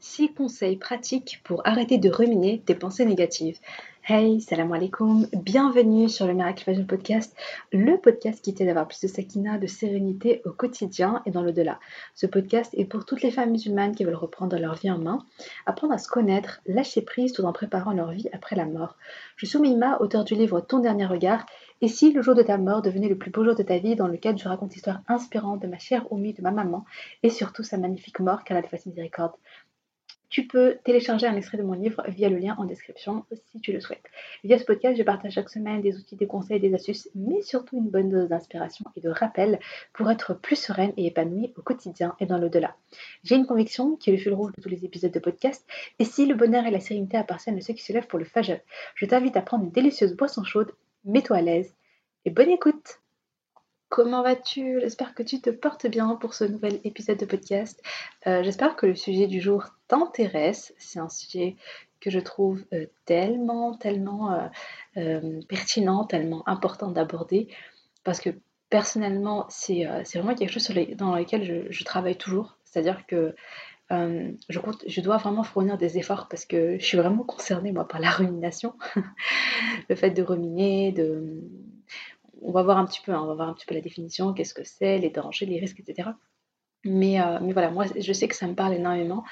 6 conseils pratiques pour arrêter de ruminer tes pensées négatives. Hey, salam alaikum, bienvenue sur le Miracle Fashion Podcast, le podcast qui t'aide à avoir plus de sakina, de sérénité au quotidien et dans le-delà. Ce podcast est pour toutes les femmes musulmanes qui veulent reprendre leur vie en main, apprendre à se connaître, lâcher prise tout en préparant leur vie après la mort. Je suis Mima, auteur du livre Ton dernier regard, et si le jour de ta mort devenait le plus beau jour de ta vie dans lequel je raconte l'histoire inspirante de ma chère Oumi, de ma maman, et surtout sa magnifique mort qu'elle a de miséricorde tu peux télécharger un extrait de mon livre via le lien en description si tu le souhaites. Via ce podcast, je partage chaque semaine des outils, des conseils, des astuces, mais surtout une bonne dose d'inspiration et de rappel pour être plus sereine et épanouie au quotidien et dans l'au-delà. J'ai une conviction qui est le fil rouge de tous les épisodes de podcast, et si le bonheur et la sérénité appartiennent à ceux qui se lèvent pour le fajr, je t'invite à prendre une délicieuse boisson chaude, mets-toi à l'aise et bonne écoute Comment vas-tu? J'espère que tu te portes bien pour ce nouvel épisode de podcast. Euh, j'espère que le sujet du jour t'intéresse. C'est un sujet que je trouve euh, tellement, tellement euh, pertinent, tellement important d'aborder parce que personnellement, c'est vraiment quelque chose dans lequel je, travaille toujours. C'est-à-dire que je, je dois vraiment fournir des efforts parce que je suis vraiment concernée, moi, par la rumination. le fait de ruminer, de on va voir un petit peu, hein, on va voir un petit peu la définition, qu'est-ce que c'est, les dangers, les risques, etc. Mais, euh, mais voilà, moi, je sais que ça me parle énormément.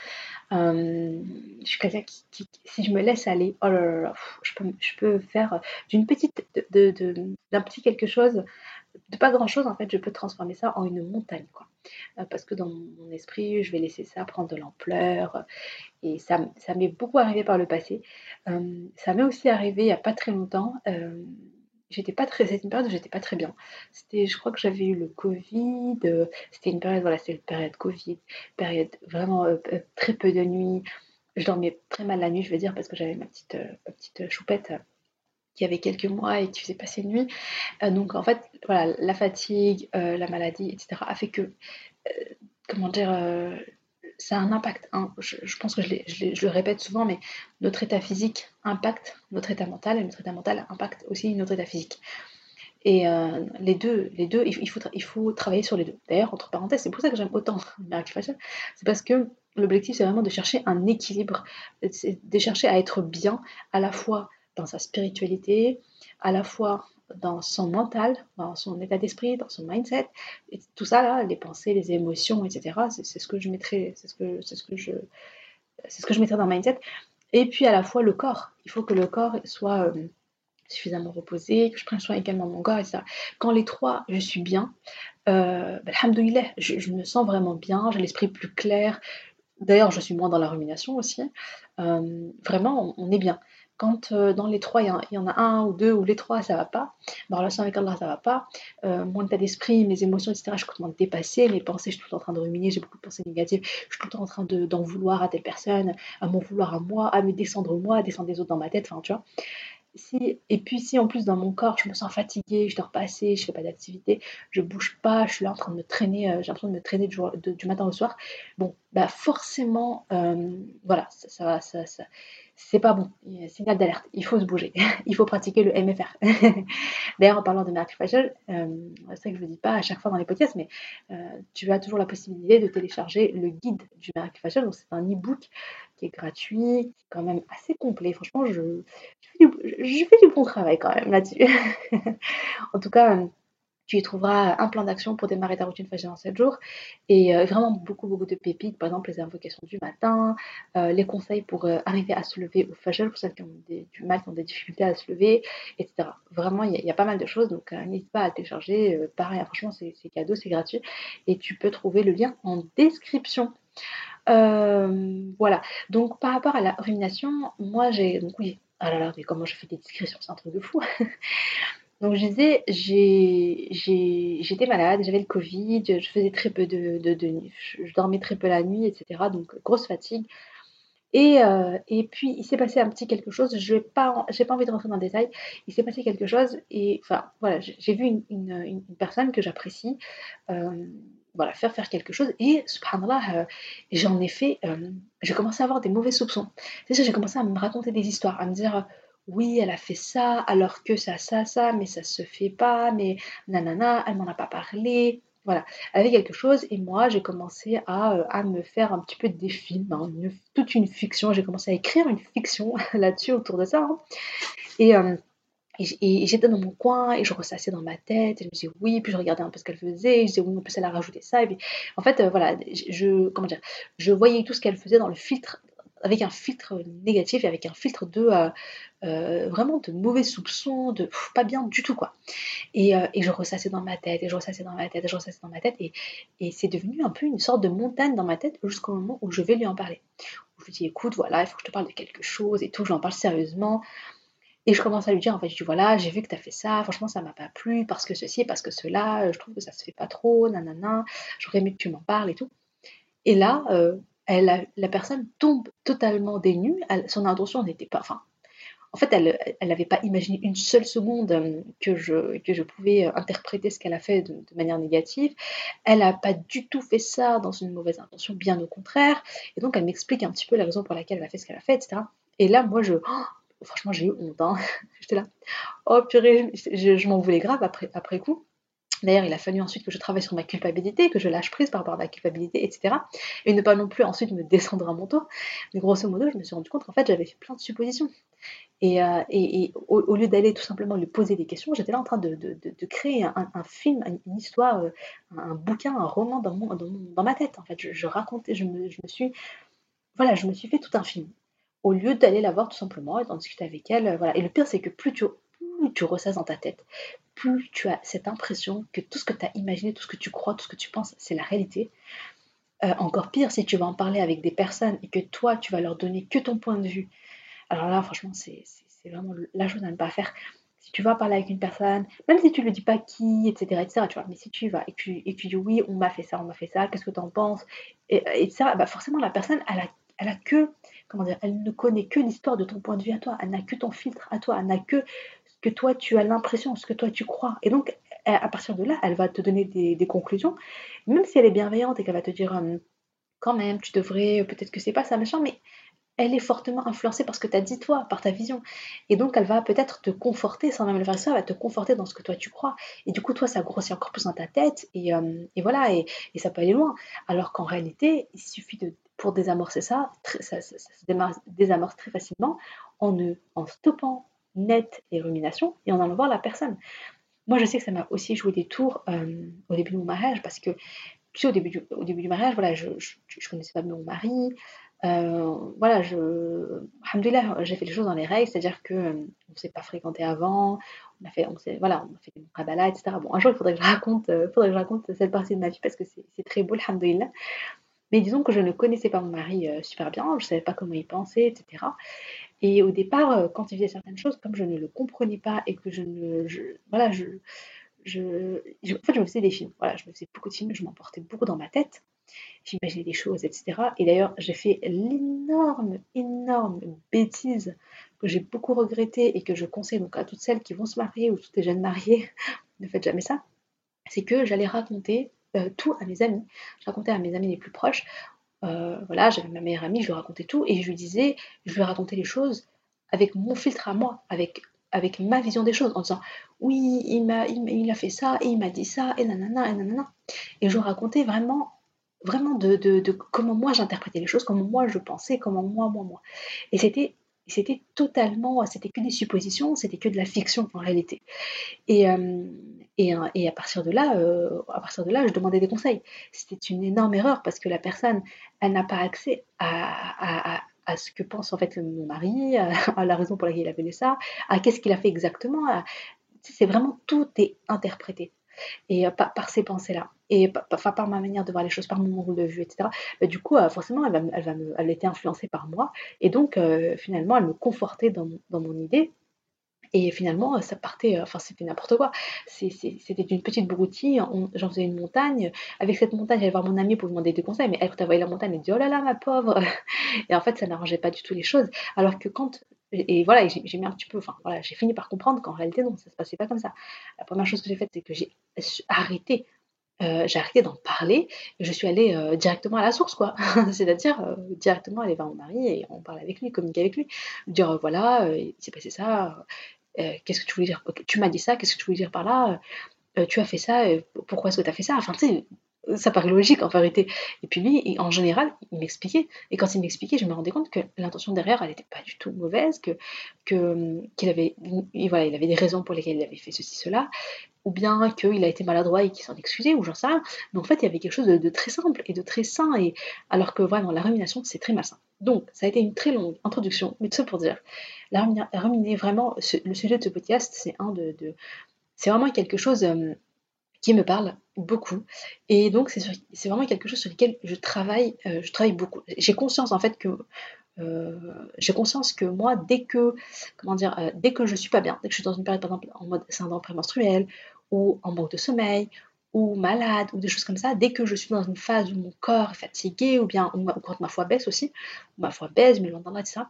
Euh, je suis quelqu'un qui, si je me laisse aller, oh là là, je, peux, je peux faire d'une petite, de, d'un petit quelque chose, de pas grand chose, en fait, je peux transformer ça en une montagne, quoi. Euh, parce que dans mon esprit, je vais laisser ça prendre de l'ampleur. Et ça, ça m'est beaucoup arrivé par le passé. ça m'est aussi arrivé il n'y a pas très longtemps j'étais pas très, c'était une période où j'étais pas très bien. C'était, je crois que j'avais eu le Covid, euh, c'était une période, voilà, c'était une période Covid, période vraiment euh, euh, très peu de nuit. Je dormais très mal la nuit, je veux dire, parce que j'avais ma petite, petite choupette qui avait quelques mois et qui faisait passer une nuit. donc en fait, voilà, la fatigue, la maladie, etc. a fait que, comment dire, ça a un impact. Hein. Je, pense que je, le répète souvent, mais notre état physique impacte notre état mental et notre état mental impacte aussi notre état physique. Et euh, les deux, les deux il, faut, il faut travailler sur les deux. D'ailleurs, entre parenthèses, c'est pour ça que j'aime autant Miracle Fashion, c'est parce que l'objectif, c'est vraiment de chercher un équilibre, de chercher à être bien à la fois dans sa spiritualité, à la fois dans son mental, dans son état d'esprit, dans son mindset, et tout ça là, les pensées, les émotions, etc. C'est ce que je mettrais, c'est ce que ce que je c'est ce que je mettrais dans mindset. Et puis à la fois le corps. Il faut que le corps soit euh, suffisamment reposé, que je prenne soin également de mon corps, etc. Quand les trois, je suis bien, euh, bah, je, je, me sens vraiment bien, j'ai l'esprit plus clair. D'ailleurs, je suis moins dans la rumination aussi. Euh, vraiment, on est bien. Quand euh, dans les trois, il y, en a un ou deux ou les trois, ça va pas, ma relation avec Allah, ça va pas, euh, mon état d'esprit, mes émotions, etc., je suis complètement dépassée, mes pensées, je suis tout le temps en train de ruminer, j'ai beaucoup de pensées négatives, je suis tout le temps en train d'en vouloir à telle personne, à m'en vouloir à moi, à me descendre moi, à descendre des autres dans ma tête, enfin, tu vois. Si, et puis si en plus dans mon corps je me sens fatiguée, je dors pas assez, je fais pas d'activité, je bouge pas, je suis là en train de me traîner, euh, j'ai l'impression de me traîner du, matin au soir, bon, bah forcément, voilà, ça, ça, ça, c'est pas bon. Signal d'alerte. Il faut se bouger. Il faut pratiquer le MFR. D'ailleurs, en parlant de Miracle Facial, euh, c'est vrai que je ne le dis pas à chaque fois dans les podcasts, mais euh, tu as toujours la possibilité de télécharger le guide du Miracle Facial. Donc, c'est un e-book qui est gratuit, qui est quand même assez complet. Franchement, je, je, fais, du, bon travail quand même là-dessus. en tout cas, tu y trouveras un plan d'action pour démarrer ta routine Fajr en 7 jours et euh, vraiment beaucoup, beaucoup de pépites, par exemple les invocations du matin, euh, les conseils pour euh, arriver à se lever au Fajr pour celles qui ont du mal, qui ont des difficultés à se lever, etc. Vraiment, il y, a pas mal de choses, donc n'hésite pas à télécharger. pareil, hein, franchement, c'est cadeau, c'est gratuit et tu peux trouver le lien en description. voilà, donc par rapport à la rumination, moi j'ai. Donc oui, ah là là, mais comment je fais des discrétions, c'est un truc de fou. Donc je disais, j'étais malade, j'avais le Covid, je faisais très peu de, de, je dormais très peu la nuit, etc. Donc grosse fatigue. Et, euh, et puis il s'est passé un petit quelque chose, je n'ai pas, pas envie de rentrer dans le détail, il s'est passé quelque chose et enfin voilà, j'ai vu une, une, personne que j'apprécie euh, voilà, faire faire quelque chose et subhanallah, euh, j'en ai fait, j'ai commencé à avoir des mauvais soupçons. C'est ça, j'ai commencé à me raconter des histoires, à me dire oui, elle a fait ça, alors que ça, ça, ça, mais ça se fait pas, mais nanana, elle m'en a pas parlé. Voilà, elle avait quelque chose et moi j'ai commencé à, à, me faire un petit peu des films, hein, toute une fiction. J'ai commencé à écrire une fiction là-dessus autour de ça. Hein. Et, et, j'étais dans mon coin et je ressassais dans ma tête et je me disais oui, puis je regardais un peu ce qu'elle faisait, je disais oui, en plus elle a rajouté ça. En fait, voilà, je, comment dire, je voyais tout ce qu'elle faisait dans le filtre avec un filtre négatif et avec un filtre de euh, euh, vraiment de mauvais soupçons, de pas bien du tout quoi. Euh, et, je ressassais dans ma tête, et je ressassais dans ma tête, et je ressassais dans ma tête, et, c'est devenu un peu une sorte de montagne dans ma tête jusqu'au moment où je vais lui en parler. Je lui dis écoute, voilà, il faut que je te parle de quelque chose et tout, je lui en parle sérieusement. Et je commence à lui dire, en fait, je dis, voilà, j'ai vu que tu as fait ça, franchement, ça m'a pas plu, parce que ceci, parce que cela, je trouve que ça se fait pas trop, nanana, j'aurais aimé que tu m'en parles et tout. Et là, elle la personne tombe totalement dénue. son intention n'était pas. Enfin, en fait, elle n'avait pas imaginé une seule seconde euh, que je, que je pouvais euh, interpréter ce qu'elle a fait de, manière négative. Elle n'a pas du tout fait ça dans une mauvaise intention, bien au contraire. Et donc, elle m'explique un petit peu la raison pour laquelle elle a fait ce qu'elle a fait, etc. Et là, moi, je. Oh, franchement, j'ai eu honte. Hein. J'étais là. Oh purée, je, je m'en voulais grave après, après coup. D'ailleurs, il a fallu ensuite que je travaille sur ma culpabilité, que je lâche prise par rapport à ma culpabilité, etc. Et ne pas non plus ensuite me descendre à mon tour. Mais grosso modo, je me suis rendu compte qu'en fait, j'avais fait plein de suppositions. Et, euh, au, lieu d'aller tout simplement lui poser des questions, j'étais là en train de, créer un, film, une histoire, euh, un bouquin, un roman dans, dans, ma tête. En fait, je, racontais, je me, je me, suis, voilà, je me suis fait tout un film. Au lieu d'aller la voir tout simplement et d'en discuter avec elle, voilà. Et le pire, c'est que plus tu, plus tu ressasses dans ta tête, plus tu as cette impression que tout ce que tu as imaginé, tout ce que tu crois, tout ce que tu penses, c'est la réalité. Euh, encore pire, si tu vas en parler avec des personnes et que toi, tu vas leur donner que ton point de vue. Alors là, franchement, c'est vraiment la chose à ne pas faire. Si tu vas parler avec une personne, même si tu ne lui dis pas qui, etc., etc., tu vois, mais si tu vas et que tu, et dis oui, on m'a fait ça, on m'a fait ça, qu'est-ce que tu en penses, et, etc., bah forcément, la personne, elle a, elle a que, comment dire, elle ne connaît que l'histoire de ton point de vue à toi, elle n'a que ton filtre à toi, elle n'a que que toi tu as l'impression, ce que toi tu crois. Et donc, à partir de là, elle va te donner des, conclusions, même si elle est bienveillante et qu'elle va te dire hum, quand même, tu devrais, peut-être que c'est pas ça, machin, mais elle est fortement influencée par ce que tu as dit toi, par ta vision. Et donc, elle va peut-être te conforter, sans même le faire ça, elle va te conforter dans ce que toi tu crois. Et du coup, toi, ça grossit encore plus dans ta tête, et, hum, voilà, et, ça peut aller loin. Alors qu'en réalité, il suffit de, pour désamorcer ça, ça, ça, se désamorce très facilement en, en stoppant net les ruminations et en allant voir la personne. Moi, je sais que ça m'a aussi joué des tours euh, au début de mon mariage parce que, tu sais, au début du, au début du mariage, voilà, je ne connaissais pas mon mari. Euh, voilà, je, j'ai fait les choses dans les règles, c'est-à-dire que euh, ne s'est pas fréquenté avant, on a fait, on voilà, on a fait des kabbalah, etc. Bon, un jour, il faudrait que je raconte, faudrait que je raconte cette partie de ma vie parce que c'est très beau, alhamdoulilah. Mais disons que je ne connaissais pas mon mari super bien, je ne savais pas comment il pensait, etc. Et au départ, euh, quand il faisait certaines choses, comme je ne le comprenais pas et que je ne. voilà, je, je, en fait, je me faisais des films. Voilà, je me faisais beaucoup de films, je m'emportais beaucoup dans ma tête. J'imaginais des choses, etc. Et d'ailleurs, j'ai fait l'énorme, énorme bêtise que j'ai beaucoup regretté et que je conseille donc à toutes celles qui vont se marier ou toutes les jeunes mariées, ne faites jamais ça. C'est que j'allais raconter euh, tout à mes amis. Je racontais à mes amis les plus proches euh, voilà, j'avais ma meilleure amie, je lui racontais tout et je lui disais, je lui racontais les choses avec mon filtre à moi, avec, avec ma vision des choses, en disant oui, il m'a, il, a fait ça et il m'a dit ça et nanana et nanana. Et je racontais vraiment, vraiment de, de comment moi j'interprétais les choses, comment moi je pensais, comment moi, moi, moi. Et c'était c'était totalement, c'était que des suppositions, c'était que de la fiction en réalité. Et, euh, et, euh, et, à partir de là, euh, à partir de là, je demandais des conseils. C'était une énorme erreur parce que la personne, elle n'a pas accès à, à, à, ce que pense en fait mon mari, à, la raison pour laquelle il a fait ça, à qu'est-ce qu'il a fait exactement. C'est vraiment tout est interprété et par, par ces pensées-là et par, par ma manière de voir les choses, par mon rôle de vue, etc. Du coup, forcément, elle, va, elle, était influencée par moi et donc finalement, elle me confortait dans, dans mon idée. Et finalement, ça partait, enfin c'était n'importe quoi. C'était une petite broutille, j'en faisais une montagne. Avec cette montagne, j'allais voir mon amie pour lui demander des conseils, mais elle, quand elle voyait la montagne, elle dit Oh là là, ma pauvre Et en fait, ça n'arrangeait pas du tout les choses. Alors que quand et voilà, j'ai mis un petit peu, enfin voilà, j'ai fini par comprendre qu'en réalité, non, ça se passait pas comme ça. La première chose que j'ai faite, c'est que j'ai arrêté, euh, j'ai arrêté d'en parler, je suis allée euh, directement à la source, quoi. C'est-à-dire euh, directement aller voir mon mari et on parle avec lui, communiquer avec lui, dire voilà, il s'est passé ça, qu'est-ce que tu voulais dire? Tu m'as dit ça, qu'est-ce que tu voulais dire par là? Tu as fait ça, pourquoi est-ce que tu as fait ça? Enfin, tu sais, ça paraît logique en vérité. Et puis lui, en général, il m'expliquait. Et quand il m'expliquait, je me rendais compte que l'intention derrière, elle n'était pas du tout mauvaise, que qu'il avait, voilà, il avait des raisons pour lesquelles il avait fait ceci, cela, ou bien qu'il a été maladroit et qu'il s'en excusait, ou j'en sais rien. Mais en fait, il y avait quelque chose de, très simple et de très sain, et alors que vraiment, la rumination, c'est très malsain. Donc, ça a été une très longue introduction, mais tout ça pour dire, la, ruminer, vraiment, le sujet de ce podcast, c'est un de, c'est vraiment quelque chose euh, qui me parle beaucoup. Et donc, c'est vraiment quelque chose sur lequel je travaille, euh, je travaille beaucoup. J'ai conscience, en fait, que euh, j'ai conscience que moi, dès que, comment dire, euh, dès que je suis pas bien, dès que je suis dans une période, par exemple, en mode syndrome prémenstruel, ou en manque de sommeil, ou malade, ou des choses comme ça, dès que je suis dans une phase où mon corps est fatigué, ou bien, ou, quand ma foi baisse aussi, ma foi baisse, mais le lendemain, etc.,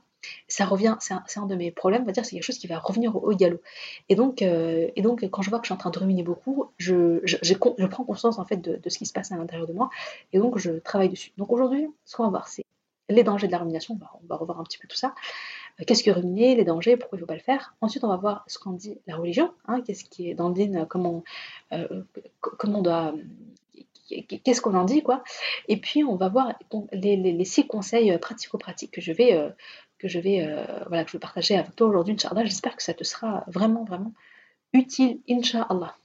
ça revient, c'est un, de mes problèmes, on va dire, c'est quelque chose qui va revenir au, galop. Et donc, euh, et donc, quand je vois que je suis en train de ruminer beaucoup, je, je, prends conscience en fait de, ce qui se passe à l'intérieur de moi, et donc je travaille dessus. Donc aujourd'hui, ce qu'on va voir, c'est les dangers de la rumination, on va, revoir un petit peu tout ça. Euh, qu'est-ce que ruminer, les dangers, pourquoi il ne faut pas le faire? Ensuite, on va voir ce qu'en dit la religion, hein, qu'est-ce qui est dans le din, comment, euh, comment on doit qu'est-ce qu'on en dit quoi et puis on va voir les, six conseils pratico-pratiques que je vais que je vais, euh, voilà, que je vais partager avec toi aujourd'hui, Inch'Allah. J'espère que ça te sera vraiment, vraiment utile, Inch'Allah.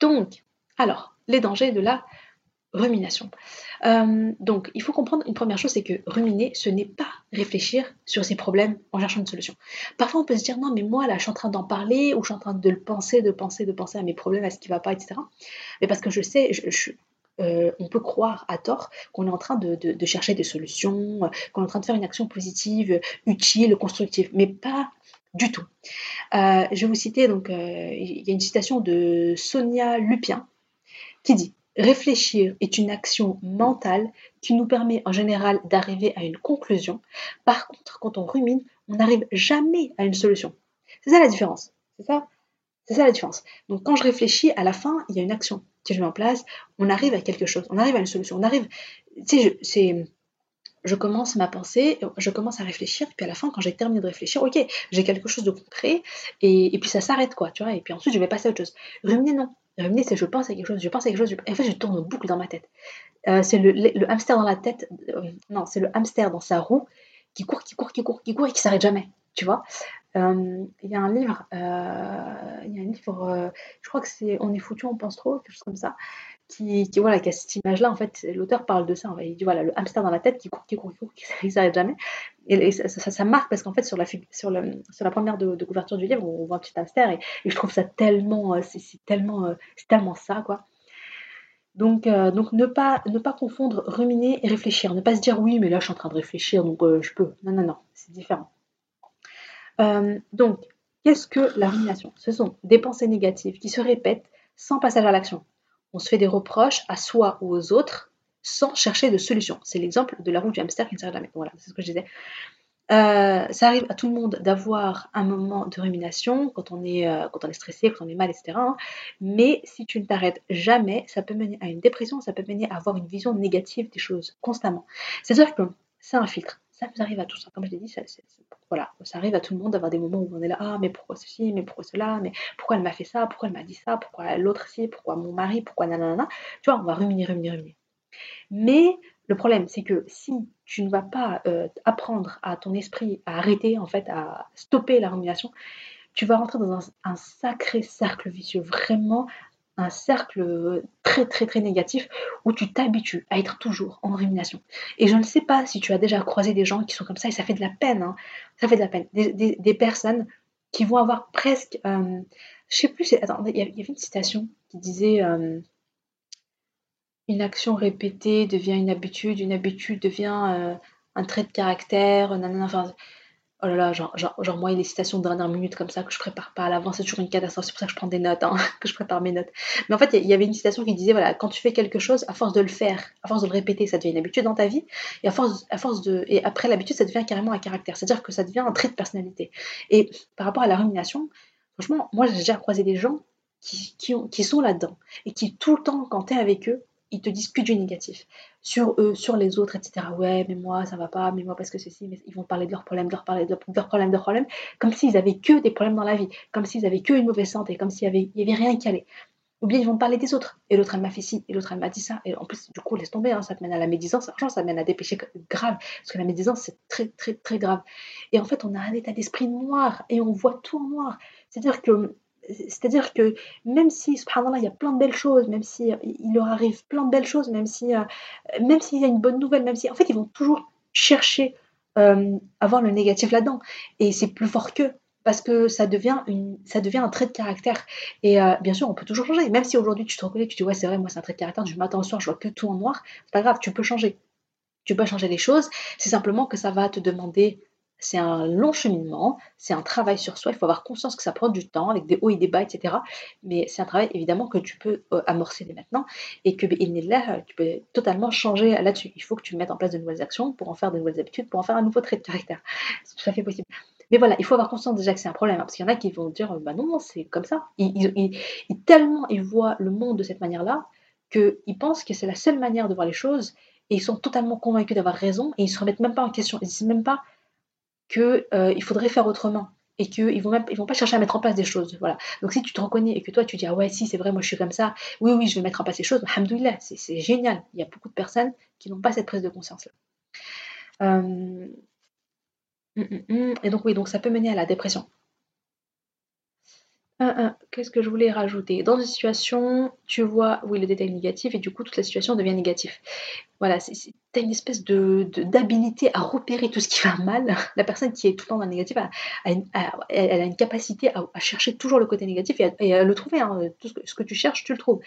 Donc, alors, les dangers de la rumination. Euh, donc, il faut comprendre une première chose, c'est que ruminer, ce n'est pas réfléchir sur ses problèmes en cherchant une solution. Parfois, on peut se dire, non, mais moi, là, je suis en train d'en parler, ou je suis en train de le penser, de penser, de penser à mes problèmes, à ce qui ne va pas, etc. Mais parce que je sais, je, je, euh, on peut croire à tort qu'on est en train de, chercher des solutions, euh, qu'on est en train de faire une action positive, utile, constructive, mais pas du tout. Euh, je vais vous citer, donc, il y a une citation de Sonia Lupien qui dit Réfléchir est une action mentale qui nous permet en général d'arriver à une conclusion. Par contre, quand on rumine, on n'arrive jamais à une solution. C'est ça la différence. C'est ça? C'est ça la différence. Donc quand je réfléchis, à la fin, il y a une action je mets en place, on arrive à quelque chose, on arrive à une solution, on arrive, tu sais, c'est, je commence ma pensée, je commence à réfléchir, puis à la fin, quand j'ai terminé de réfléchir, ok, j'ai quelque chose de concret, et, puis ça s'arrête, quoi, tu vois, et puis ensuite, je vais passer à autre chose. Ruminer, non. Ruminer, c'est je pense à quelque chose, je pense à quelque chose, et en fait, je tourne en boucle dans ma tête. Euh, c'est le, hamster dans la tête, euh, non, c'est le hamster dans sa roue qui court, qui court, qui court, qui court, et qui s'arrête jamais, tu vois. Euh, il y a un livre, euh, il y a un livre, euh, je crois que c'est On est foutu, on pense trop, quelque chose comme ça, qui, qui voilà, qui a cette image-là. En fait, l'auteur parle de ça. Il dit voilà, le hamster dans la tête qui court, qui court, qui court, qui s'arrête jamais. Et, ça, marque parce qu'en fait, sur la, sur, le, sur la première de, couverture du livre, on voit un petit hamster et, je trouve ça tellement, c'est tellement, c'est tellement ça, quoi. Donc, donc ne, pas, ne pas confondre ruminer et réfléchir. Ne pas se dire oui, mais là je suis en train de réfléchir, donc je peux. Non, non, non, c'est différent. Euh, donc, qu'est-ce que la rumination? Ce sont des pensées négatives qui se répètent sans passage à l'action. On se fait des reproches à soi ou aux autres sans chercher de solution. C'est l'exemple de la roue du hamster qui ne s'arrête jamais. Voilà, c'est ce que je disais. Euh, ça arrive à tout le monde d'avoir un moment de rumination quand on est, euh, stressé, quand on est mal, etc. Hein. Mais si tu ne t'arrêtes jamais, ça peut mener à une dépression, ça peut mener à avoir une vision négative des choses constamment. C'est-à-dire que c'est un filtre. Ça nous arrive à tous. Comme je l'ai dit, ça, voilà, ça arrive à tout le monde d'avoir des moments où on est là, ah mais pourquoi ceci, mais pourquoi cela, mais pourquoi elle m'a fait ça, pourquoi elle m'a dit ça, pourquoi l'autre ci, pourquoi mon mari, pourquoi nanana? Tu vois, on va ruminer, ruminer, ruminer. Mais le problème, c'est que si tu ne vas pas euh, apprendre à ton esprit à arrêter, en fait, à stopper la rumination, tu vas rentrer dans un sacré cercle vicieux, vraiment un cercle très très très négatif où tu t'habitues à être toujours en rumination. Et je ne sais pas si tu as déjà croisé des gens qui sont comme ça et ça fait de la peine. Hein. Ça fait de la peine. Des, personnes qui vont avoir presque... Euh, je sais plus, il y avait une citation qui disait euh, une action répétée devient une habitude, une habitude devient euh, un trait de caractère, nanana, Oh là là, genre, genre, genre, moi, il y a des citations de dernière minute comme ça que je prépare pas à l'avance, c'est toujours une catastrophe, c'est pour ça que je prends des notes, hein, que je prépare mes notes. Mais en fait, il y avait une citation qui disait, voilà, quand tu fais quelque chose, à force de le faire, à force de le répéter, ça devient une habitude dans ta vie, et à force, de, après l'habitude, ça devient carrément un caractère, c'est-à-dire que ça devient un trait de personnalité. Et par rapport à la rumination, franchement, moi, j'ai déjà croisé des gens qui sont là-dedans, et qui tout le temps, quand tu es avec eux, ils te disent que du négatif sur eux, sur les autres, etc. Ouais, mais moi, ça va pas, mais moi, parce que ceci, mais ils vont parler de leurs problèmes, de leurs problèmes, de leurs problèmes, de problèmes, comme s'ils avaient que des problèmes dans la vie, comme s'ils avaient que une mauvaise santé, comme s'il y avait, y avait rien qui allait. Ou bien ils vont parler des autres. Et l'autre, elle m'a fait ci, et l'autre, elle m'a dit ça. Et en plus, du coup, laisse tomber, hein, ça te mène à la médisance. Franchement, ça mène à des péchés graves. Parce que la médisance, c'est très, très, très grave. Et en fait, on a un état d'esprit noir et on voit tout en noir. C'est-à-dire que c'est-à-dire que même si, subhanallah, il y a plein de belles choses, même si il leur arrive plein de belles choses, même si, euh, même s'il y a une bonne nouvelle, même si, en fait, ils vont toujours chercher euh, avoir le négatif là-dedans. Et c'est plus fort qu'eux parce que ça devient, une, ça devient un trait de caractère. Et euh, bien sûr, on peut toujours changer. Même si aujourd'hui tu te reconnais, tu te dis ouais c'est vrai, moi c'est un trait de caractère, je m'attends au soir, je vois que tout en noir, c'est pas grave, tu peux changer. Tu peux changer les choses. C'est simplement que ça va te demander c'est un long cheminement, c'est un travail sur soi, il faut avoir conscience que ça prend du temps, avec des hauts et des bas, etc. Mais c'est un travail évidemment que tu peux euh, amorcer dès maintenant et que là, tu peux totalement changer là-dessus. Il faut que tu mettes en place de nouvelles actions pour en faire de nouvelles habitudes, pour en faire un nouveau trait de caractère. C'est tout à fait possible. Mais voilà, il faut avoir conscience déjà que c'est un problème, hein, parce qu'il y en a qui vont dire, bah non, c'est comme ça. Ils, tellement ils voient le monde de cette manière-là, qu'ils pensent que c'est la seule manière de voir les choses, et ils sont totalement convaincus d'avoir raison, et ils se remettent même pas en question. Ils disent même pas qu'il euh, faudrait faire autrement et qu'ils vont vont pas chercher à mettre en place des choses voilà donc si tu te reconnais et que toi tu dis ah ouais si c'est vrai moi je suis comme ça oui oui je vais mettre en place ces choses alhamdoulilah c'est génial il y a beaucoup de personnes qui n'ont pas cette prise de conscience là euh, Mmh, mmh, mmh. Et donc oui, donc ça peut mener à la dépression. Qu'est-ce que je voulais rajouter? Dans une situation, tu vois, oui, le détail négatif et du coup, toute la situation devient négative. Voilà, tu as une espèce de, d'habilité à repérer tout ce qui va mal. La personne qui est tout le temps dans le négatif, elle a une capacité à, chercher toujours le côté négatif et à, le trouver. Hein. Tout ce que, tu cherches, tu le trouves.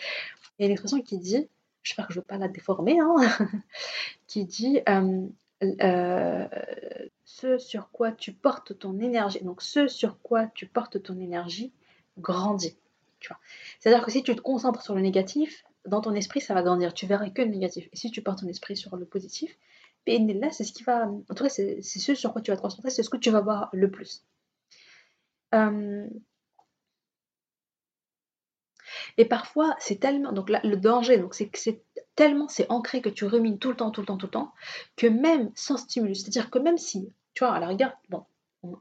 Il y a une expression qui dit, j'espère que je ne veux pas la déformer, hein, qui dit euh, euh, ce sur quoi tu portes ton énergie, donc ce sur quoi tu portes ton énergie grandit. C'est-à-dire que si tu te concentres sur le négatif, dans ton esprit, ça va grandir. Tu verras que le négatif. Et si tu portes ton esprit sur le positif, là, c'est ce qui va. En tout cas, c'est ce sur quoi tu vas te concentrer, c'est ce que tu vas voir le plus. Euh, et parfois, c'est tellement. Donc là, le danger, donc c'est que c'est tellement c'est ancré que tu rumines tout le temps, tout le temps, tout le temps, que même sans stimulus, c'est-à-dire que même si, tu vois, à la rigueur, bon,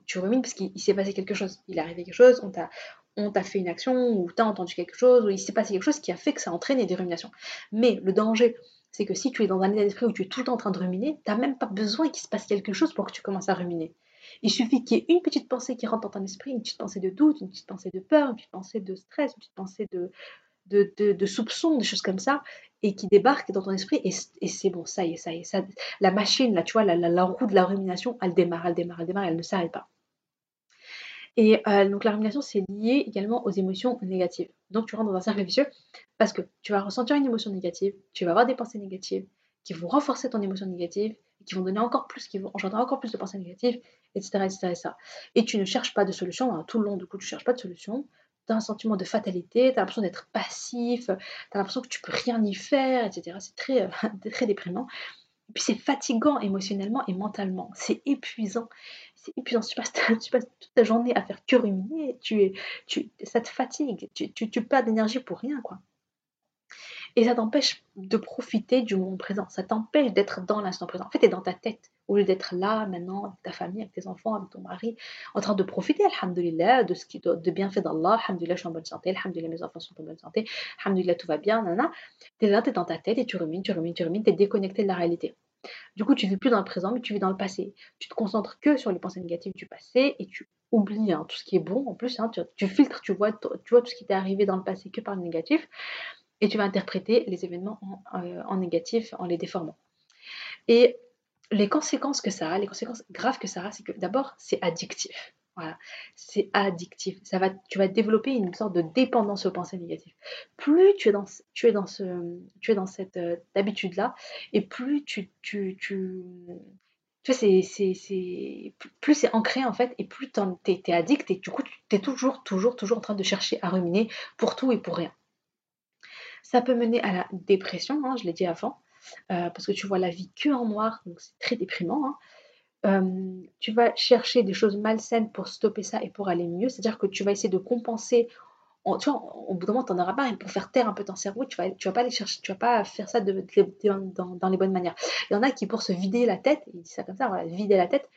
tu rumines parce qu'il s'est passé quelque chose, il est arrivé quelque chose, on t'a on t'a fait une action, ou t'as entendu quelque chose, ou il s'est passé quelque chose qui a fait que ça a entraîné des ruminations. Mais le danger, c'est que si tu es dans un état d'esprit où tu es tout le temps en train de ruminer, t'as même pas besoin qu'il se passe quelque chose pour que tu commences à ruminer. Il suffit qu'il y ait une petite pensée qui rentre dans ton esprit, une petite pensée de doute, une petite pensée de peur, une petite pensée de stress, une petite pensée de, de, soupçons, des choses comme ça, et qui débarquent dans ton esprit, et, c'est bon, ça y est, ça y est, la machine, tu vois, la, roue de la rumination, elle démarre, elle démarre, elle démarre, elle ne s'arrête pas. Et euh, donc la rumination, c'est lié également aux émotions négatives. Donc tu rentres dans un cercle vicieux parce que tu vas ressentir une émotion négative, tu vas avoir des pensées négatives qui vont renforcer ton émotion négative, qui vont donner encore plus, qui vont engendrer encore plus de pensées négatives, etc. etc., Et tu ne cherches pas de solution, hein, tout le long du coup tu ne cherches pas de solution, tu as un sentiment de fatalité, tu as l'impression d'être passif, tu as l'impression que tu peux rien y faire, etc. C'est très, très déprimant. Et puis c'est fatigant émotionnellement et mentalement, c'est épuisant. C'est épuisant, tu passes, toute ta journée à faire que ruminer, tu, es, tu, ça te fatigue, tu, tu, tu perds d'énergie pour rien, quoi. Et ça t'empêche de profiter du moment présent. Ça t'empêche d'être dans l'instant présent. En fait, tu es dans ta tête. Au lieu d'être là, maintenant, avec ta famille, avec tes enfants, avec ton mari, en train de profiter, alhamdulillah, de ce qui de bienfait d'Allah. Alhamdulillah, je suis en bonne santé. Alhamdulillah, mes enfants sont en bonne santé. Alhamdulillah, tout va bien. Tu es là, tu es dans ta tête et tu rumines, tu rumines, tu rumines. Tu es déconnecté de la réalité. Du coup, tu vis plus dans le présent, mais tu vis dans le passé. Tu te concentres que sur les pensées négatives du passé et tu oublies hein, tout ce qui est bon. En plus, hein, tu, filtres, tu vois, tu vois tout ce qui t'est arrivé dans le passé que par le négatif et tu vas interpréter les événements euh, en, négatif en les déformant. Et les conséquences que ça a, les conséquences graves que ça a, c'est que d'abord, c'est addictif. Voilà, c'est addictif. Ça va, tu vas développer une sorte de dépendance aux pensées négatives. Plus tu es dans, tu es dans, ce, tu es dans cette euh, habitude-là, et plus tu, tu, tu, tu sais, c'est, plus c'est ancré en fait, et plus tu es, addict, et du coup, tu es toujours, toujours, toujours en train de chercher à ruminer pour tout et pour rien. Ça peut mener à la dépression, hein, je l'ai dit avant, euh, parce que tu vois la vie que en noir, donc c'est très déprimant. Hein. Euh, tu vas chercher des choses malsaines pour stopper ça et pour aller mieux, c'est-à-dire que tu vas essayer de compenser. tu vois, au bout d'un moment, tu n'en auras pas, et pour faire taire un peu ton cerveau, tu vas, vas pas aller chercher, tu vas pas faire ça dans, les bonnes manières. Il y en a qui, pour se vider la tête, ils disent ça comme ça, voilà, vider la tête,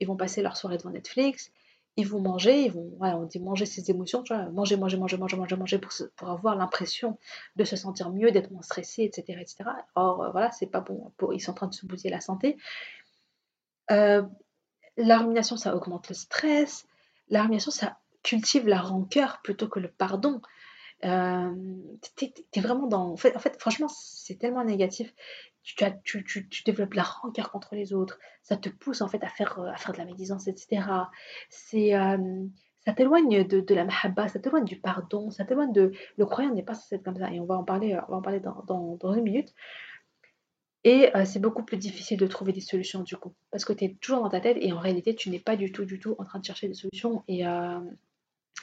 ils vont passer leur soirée devant Netflix, ils vont manger, ils vont, on dit manger ses émotions, manger, manger, manger, manger, manger, manger pour, avoir l'impression de se sentir mieux, d'être moins stressé, etc., etc. Or, euh, voilà, c'est pas bon, ils sont en train de se bousiller la santé. Euh, ça augmente le stress. La ça cultive la rancœur plutôt que le pardon. Euh, tu es, vraiment dans. En fait franchement, c'est tellement négatif. Tu, tu, tu, tu, développes la rancœur contre les autres. Ça te pousse en fait à faire, à faire de la médisance, etc. C'est. Euh, ça t'éloigne de, de, la mahabba, ça t'éloigne du pardon, ça t'éloigne de. Le croyant n'est pas censé être comme ça, et on va en parler, on va en parler dans, dans, une minute. Et euh, c'est beaucoup plus difficile de trouver des solutions du coup, parce que tu es toujours dans ta tête et en réalité, tu n'es pas du tout, du tout en train de chercher des solutions et, euh,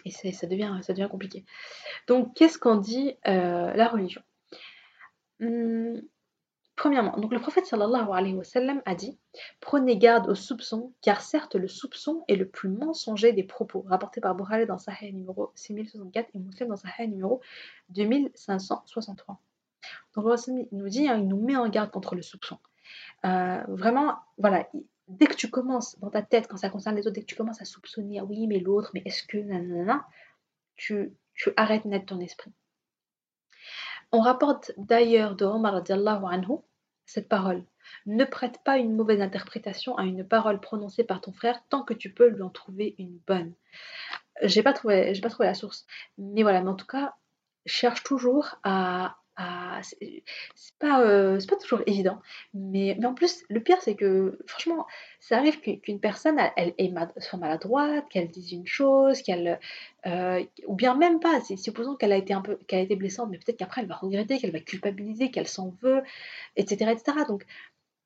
et ça, devient, ça devient compliqué. Donc, qu'est-ce qu'en dit euh, la religion? Hum, Premièrement, le prophète sallallahu alayhi wa sallam a dit Prenez garde aux soupçons, car certes le soupçon est le plus mensonger des propos, rapporté par Bukhari dans Sahih numéro 6064 et Muslim dans Sahih numéro 2563. Donc il nous dit, hein, il nous met en garde contre le soupçon. Euh, vraiment, voilà, dès que tu commences dans ta tête, quand ça concerne les autres, dès que tu commences à soupçonner, ah oui, mais l'autre, mais est-ce que, nanana, tu, tu arrêtes net ton esprit. On rapporte d'ailleurs de Omar cette parole. Ne prête pas une mauvaise interprétation à une parole prononcée par ton frère tant que tu peux lui en trouver une bonne. J'ai pas pas trouvé la source, mais voilà. Mais en tout cas, cherche toujours à, ah, c'est pas, euh, pas toujours évident. Mais, mais en plus, le pire, c'est que franchement, ça arrive qu'une personne, elle, soit maladroite, qu'elle dise une chose, qu'elle. Euh, ou bien même pas, supposons qu'elle a été un peu qu'elle a été blessante, mais peut-être qu'après elle va regretter, qu'elle va culpabiliser, qu'elle s'en veut, etc., etc. Donc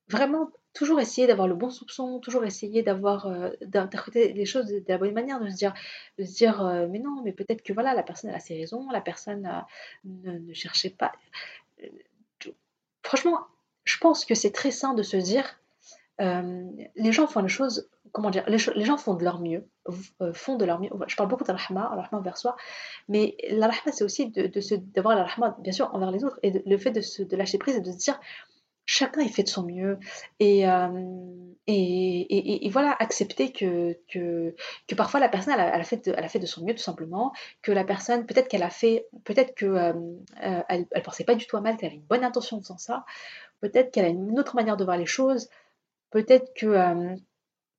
vraiment toujours essayer d'avoir le bon soupçon, toujours essayer d'avoir euh, d'interpréter les choses de, la bonne manière, de se dire, de se dire euh, mais non, mais peut-être que voilà, la personne a ses raisons, la personne euh, ne, cherchait pas. Franchement, je pense que c'est très sain de se dire les gens font les choses, comment dire, les, gens font de leur mieux, font de leur mieux. Je parle beaucoup de la rahma, envers soi, mais la rahma c'est aussi de, de d'avoir la rahma bien sûr envers les autres et le fait de, se, de lâcher prise et de se dire chacun il fait de son mieux. Et, euh, voilà accepter que, parfois la personne a, fait de, son mieux tout simplement que la personne peut-être qu'elle a fait peut-être que euh, euh, pensait pas du tout à mal qu'elle avait une bonne intention en faisant ça peut-être qu'elle a une autre manière de voir les choses peut-être que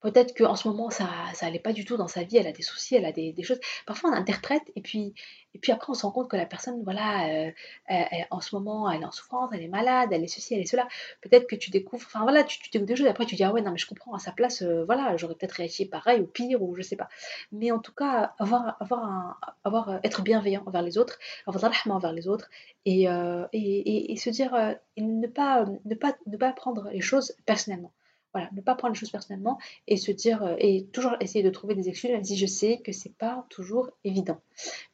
Peut-être qu'en ce moment, ça n'allait pas du tout dans sa vie, elle a des soucis, elle a des, choses. Parfois, on interprète et puis, et puis après, on se rend compte que la personne, voilà, euh, en ce moment, elle est en souffrance, elle est malade, elle est ceci, elle est cela. Peut-être que tu découvres, enfin voilà, tu, tu, découvres des choses et après tu dis, ah ouais, non, mais je comprends, à sa place, euh, voilà, j'aurais peut-être réagi pareil ou pire ou je sais pas. Mais en tout cas, avoir, avoir, un, avoir euh, être bienveillant envers les autres, avoir de envers les autres et, et, et, et, se dire, ne, pas, ne, pas, ne pas prendre les choses personnellement. Ne pas prendre les choses personnellement et se dire euh, et toujours essayer de trouver des excuses, même si je sais que c'est pas toujours évident.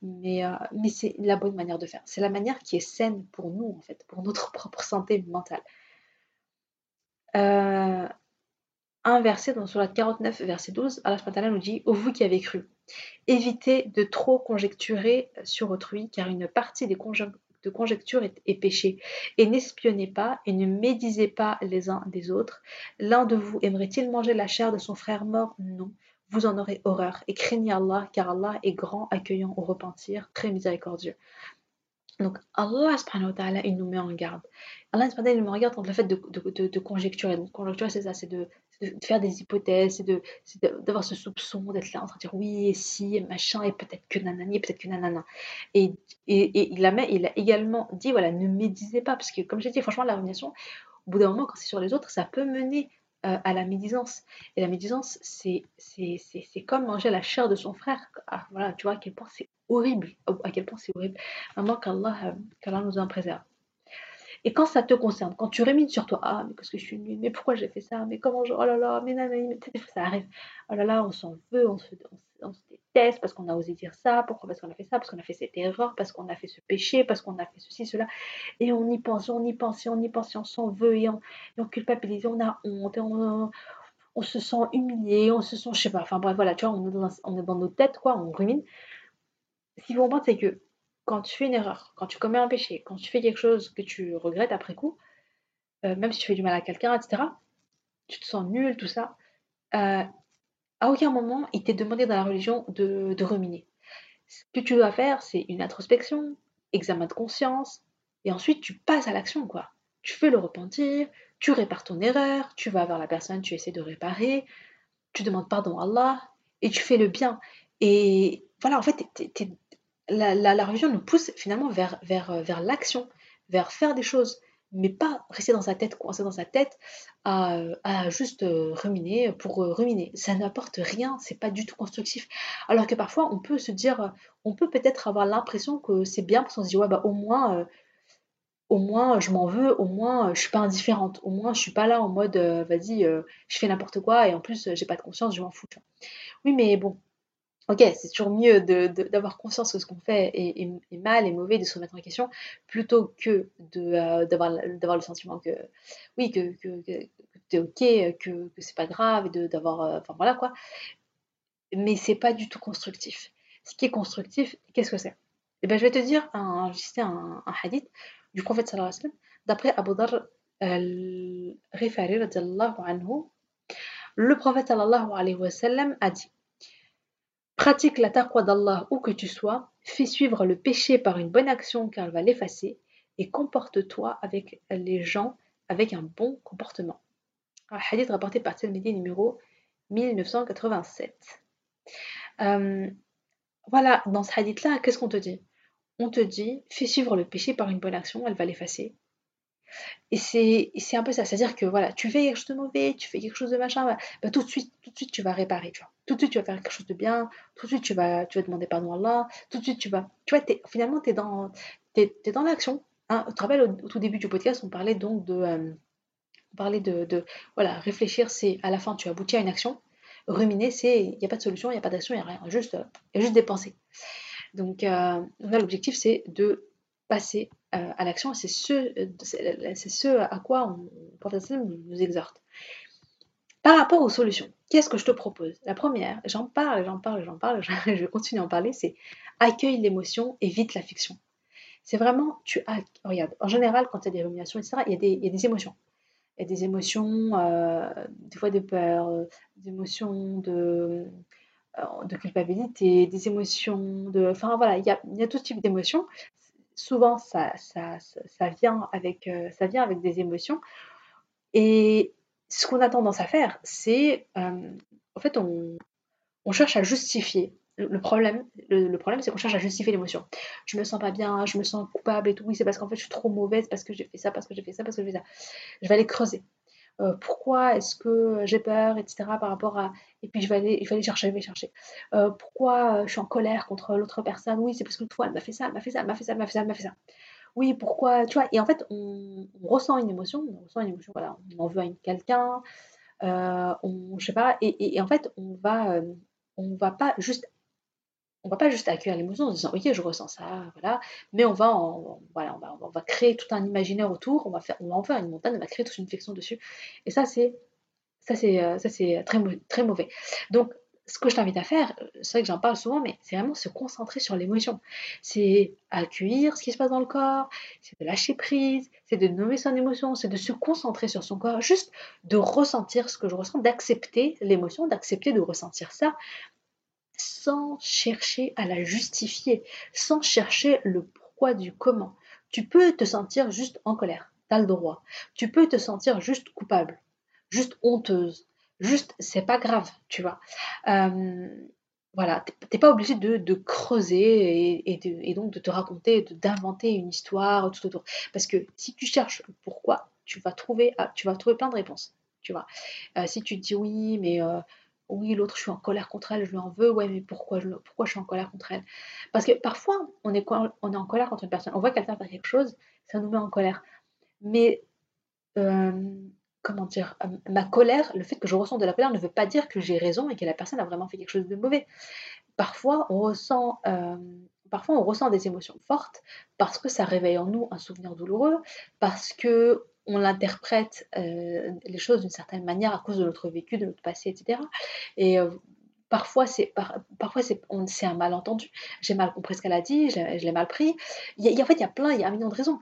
Mais, euh, mais c'est la bonne manière de faire. C'est la manière qui est saine pour nous, en fait, pour notre propre santé mentale. Euh, un verset dans la 49, verset 12, Allah nous dit Ô vous qui avez cru, évitez de trop conjecturer sur autrui, car une partie des, de conjecture est, péché. Et n'espionnez pas et ne médisez pas les uns des autres. L'un de vous aimerait-il manger la chair de son frère mort? Non. Vous en aurez horreur et craignez Allah, car Allah est grand, accueillant au repentir, très miséricordieux. Donc Allah subhanahu wa ta'ala, il nous met en garde. Allah il nous met en garde contre le fait de, de, de, conjecturer. Donc conjecturer, c'est ça, c'est de, de, faire des hypothèses, c'est d'avoir ce soupçon, d'être là en train de dire oui, et si, machin, et peut-être que nanani, peut-être que nanana. Et, et, et, il, a, également dit, voilà, ne médisez pas, parce que comme j'ai dit, franchement, la rumination, au bout d'un moment, quand c'est sur les autres, ça peut mener euh, à la médisance. Et la médisance, c'est comme manger la chair de son frère. Ah, voilà, tu vois à quel point c'est horrible, à quel point c'est horrible. Vraiment qu'Allah euh, nous en préserve. Et quand ça te concerne, quand tu rémines sur toi, ah, mais qu'est-ce que je suis nulle, mais pourquoi j'ai fait ça, mais comment je, oh là là, mais nanani, mais ça arrive, oh là là, on s'en veut, on se, déteste parce qu'on a osé dire ça, pourquoi Parce qu'on a fait ça, parce qu'on a fait cette erreur, parce qu'on a fait ce péché, parce qu'on a fait ceci, cela, et on y pense, on y pense, et on y pense, et on s'en veut, et on, on culpabilise, on a honte, et on, se sent humilié, on se sent, je sais pas, enfin bref, voilà, tu vois, on est dans, nos têtes, quoi, on rumine. Ce faut comprendre, c'est que quand tu fais une erreur, quand tu commets un péché, quand tu fais quelque chose que tu regrettes après coup, euh, même si tu fais du mal à quelqu'un, etc., tu te sens nul, tout ça, euh, à aucun moment il t'est demandé dans la religion de, de ruminer. Ce que tu dois faire, c'est une introspection, examen de conscience, et ensuite tu passes à l'action, quoi. Tu fais le repentir, tu répares ton erreur, tu vas vers la personne, tu essaies de réparer, tu demandes pardon à Allah, et tu fais le bien. Et voilà, en fait, la, religion nous pousse finalement vers, vers, vers l'action, vers faire des choses mais pas rester dans sa tête, coincé dans sa tête, à, juste euh, ruminer pour euh, ruminer. Ça n'apporte rien, c'est pas du tout constructif. Alors que parfois, on peut se dire, on peut peut-être avoir l'impression que c'est bien parce qu'on se dit, ouais, bah au moins, euh, au moins je m'en veux, au moins je suis pas indifférente, au moins je suis pas là en mode, vas-y, je fais n'importe quoi et en plus j'ai pas de conscience, je m'en fous. Oui, mais bon, Ok, c'est toujours mieux d'avoir conscience que ce qu'on fait est, mal et mauvais, de se remettre en question, plutôt que euh, d'avoir le sentiment que oui, que, que, tu es ok, que, que c'est pas grave, et d'avoir. Euh, enfin voilà quoi. Mais c'est pas du tout constructif. Ce qui est constructif, qu'est-ce que c'est? Eh bien, je vais te dire un, un, un hadith du prophète sallallahu alayhi wa sallam, d'après Abu Dhar al-Rifari. Le prophète sallallahu alayhi wa sallam a dit Pratique la taqwa d'Allah où que tu sois, fais suivre le péché par une bonne action car elle va l'effacer, et comporte-toi avec les gens avec un bon comportement. Hadith rapporté par Tirmidhi numéro 1987. Euh, voilà, dans ce hadith-là, qu'est-ce qu'on te dit? On te dit, fais suivre le péché par une bonne action, elle va l'effacer. Et c'est un peu ça, c'est-à-dire que voilà, tu fais quelque chose de mauvais, tu fais quelque chose de machin, bah, tout de suite, tout de suite tu vas réparer. Tout de suite tu vas faire quelque chose de bien, tout de suite tu vas, tu vas demander pardon à Allah, tout de suite tu vas, tu vois, finalement tu es dans, es, dans l'action. Hein. Tu te rappelles au, tout début du podcast, on parlait donc de, euh, de, voilà, réfléchir, c'est à la fin tu aboutis à une action. Ruminer, c'est il n'y a pas de solution, il n'y a pas d'action, il n'y a rien, juste, il y a juste des pensées. Donc euh, là, l'objectif c'est de passer euh, à l'action c'est ce, c'est ce à quoi on, nous exhorte. Par rapport aux solutions, qu'est-ce que je te propose? La première, j'en parle, j'en parle, j'en parle, je vais continuer à en parler, c'est accueille l'émotion, évite la fiction. C'est vraiment, tu as, regarde, en général, quand il y a des ruminations, etc., il y a des, il y a des émotions. Il y a des émotions, euh, des fois de peur, euh, des émotions de, de culpabilité, des émotions de... Enfin voilà, il y a, il y a tout type d'émotions souvent ça, ça, ça, vient avec, euh, ça vient avec des émotions. Et ce qu'on a tendance à faire, c'est, euh, en fait, on, on, cherche à justifier. Le, problème, le, problème c'est qu'on cherche à justifier l'émotion. Je me sens pas bien, je me sens coupable et tout. Oui, c'est parce qu'en fait, je suis trop mauvaise, parce que j'ai fait ça, parce que j'ai fait ça, parce que j'ai fait ça. Je vais aller creuser. Euh, pourquoi est-ce que j'ai peur, etc. par rapport à... Et puis je vais aller, chercher, je vais chercher. Euh, pourquoi euh, je suis en colère contre l'autre personne? Oui, c'est parce que toi, elle m'a fait ça, elle m'a fait ça, elle m'a fait ça, elle m'a fait ça, elle m'a fait ça. Oui, pourquoi Tu vois, et en fait, on, ressent une émotion, on ressent une émotion, voilà, on en veut à quelqu'un, on, je sais pas, et, et, en fait, on va, on va pas juste on va pas juste accueillir l'émotion en se disant ok je ressens ça voilà. Mais on va, créer tout un imaginaire autour on va faire on va en faire une montagne on va créer toute une fiction dessus. Et ça c'est ça c'est euh, ça c'est très très mauvais. Donc ce que je t'invite à faire, euh, c'est vrai que j'en parle souvent, mais c'est vraiment se concentrer sur l'émotion. C'est accueillir ce qui se passe dans le corps, c'est de lâcher prise, c'est de nommer son émotion, c'est de se concentrer sur son corps, juste de ressentir ce que je ressens, d'accepter l'émotion, d'accepter de ressentir ça, sans chercher à la justifier, sans chercher le pourquoi du comment. Tu peux te sentir juste en colère, tu as le droit. Tu peux te sentir juste coupable, juste honteuse, juste c'est pas grave, tu vois. Euh, voilà, t'es pas obligé de, creuser et, donc de te raconter, d'inventer une histoire tout autour. Parce que si tu cherches le pourquoi, tu vas trouver, ah, tu vas trouver plein de réponses. Tu vois. Euh, si tu te dis oui, mais euh, oui, l'autre, je suis en colère contre elle, je lui en veux, ouais, mais pourquoi je, pourquoi je suis en colère contre elle? Parce que parfois, on est, on est en colère contre une personne, on voit quelqu'un faire quelque chose, ça nous met en colère. Mais, comment dire, ma colère, le fait que je ressens de la colère ne veut pas dire que j'ai raison et que la personne a vraiment fait quelque chose de mauvais. Parfois, on ressent, parfois, on ressent des émotions fortes parce que ça réveille en nous un souvenir douloureux, parce que on l'interprète euh, les choses d'une certaine manière à cause de notre vécu, de notre passé, etc. Et euh, parfois, c'est parfois c'est un malentendu. J'ai mal compris ce qu'elle a dit, je, l'ai mal pris. En fait, il y a plein, il y a un million de raisons.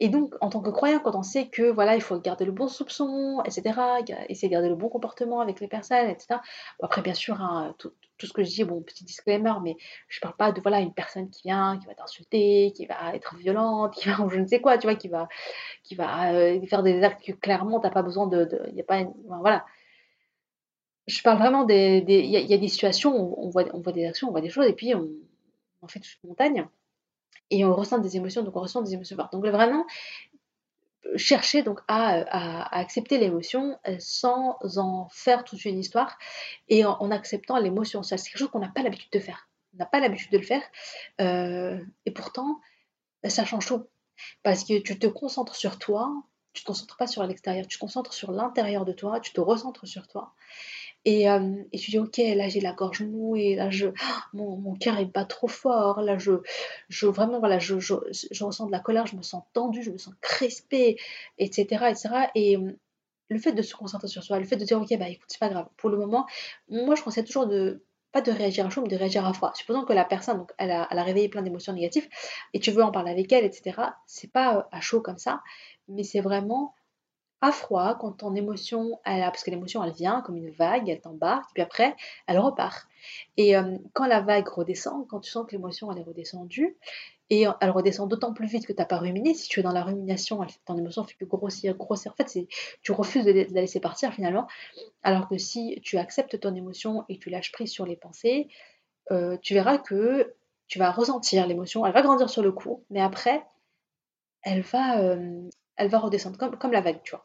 Et donc, en tant que croyant, quand on sait que voilà, il faut garder le bon soupçon, etc., essayer de garder le bon comportement avec les personnes, etc. après, bien sûr, hein, tout, ce que je dis, bon, petit disclaimer, mais je parle pas de voilà une personne qui vient, qui va t'insulter, qui va être violente, qui va je ne sais quoi, tu vois, qui va, qui va euh, faire des actes que clairement t'as pas besoin de, il y a pas, voilà. Je parle vraiment des, il y, a des situations où on voit, on voit des actions, on voit des choses, et puis on, on fait toute une montagne et on ressent des émotions, donc on ressent des émotions fortes. Donc vraiment, chercher donc à, accepter l'émotion euh, sans en faire toute une histoire et en, acceptant l'émotion. C'est quelque chose qu'on n'a pas l'habitude de faire. On n'a pas l'habitude de le faire. Euh, et pourtant, ça change tout. Parce que tu te concentres sur toi, tu te concentres pas sur l'extérieur, tu te concentres sur l'intérieur de toi, tu te recentres sur toi. Et, euh, et tu dis, ok, là j'ai la gorge nouée, là je, mon, cœur est pas trop fort, là je, je vraiment, voilà, je, je, je, ressens de la colère, je me sens tendue, je me sens crispée, etc. etc. Et euh, le fait de se concentrer sur soi, le fait de dire, ok, bah écoute, c'est pas grave, pour le moment, moi je conseille toujours de, pas de réagir à chaud, mais de réagir à froid. Supposons que la personne, donc, elle, a, elle a réveillé plein d'émotions négatives, et tu veux en parler avec elle, etc. C'est pas euh, à chaud comme ça, mais c'est vraiment à froid, quand ton émotion, elle, parce que l'émotion, elle vient comme une vague, elle t'embarque, puis après, elle repart. Et euh, quand la vague redescend, quand tu sens que l'émotion, elle est redescendue, et elle redescend d'autant plus vite que tu n'as pas ruminé, si tu es dans la rumination, ton émotion fait que grossir, grossir. En fait, tu refuses de, la laisser partir finalement. Alors que si tu acceptes ton émotion et tu lâches prise sur les pensées, euh, tu verras que tu vas ressentir l'émotion, elle va grandir sur le coup, mais après, elle va, euh, elle va redescendre comme, la vague, tu vois.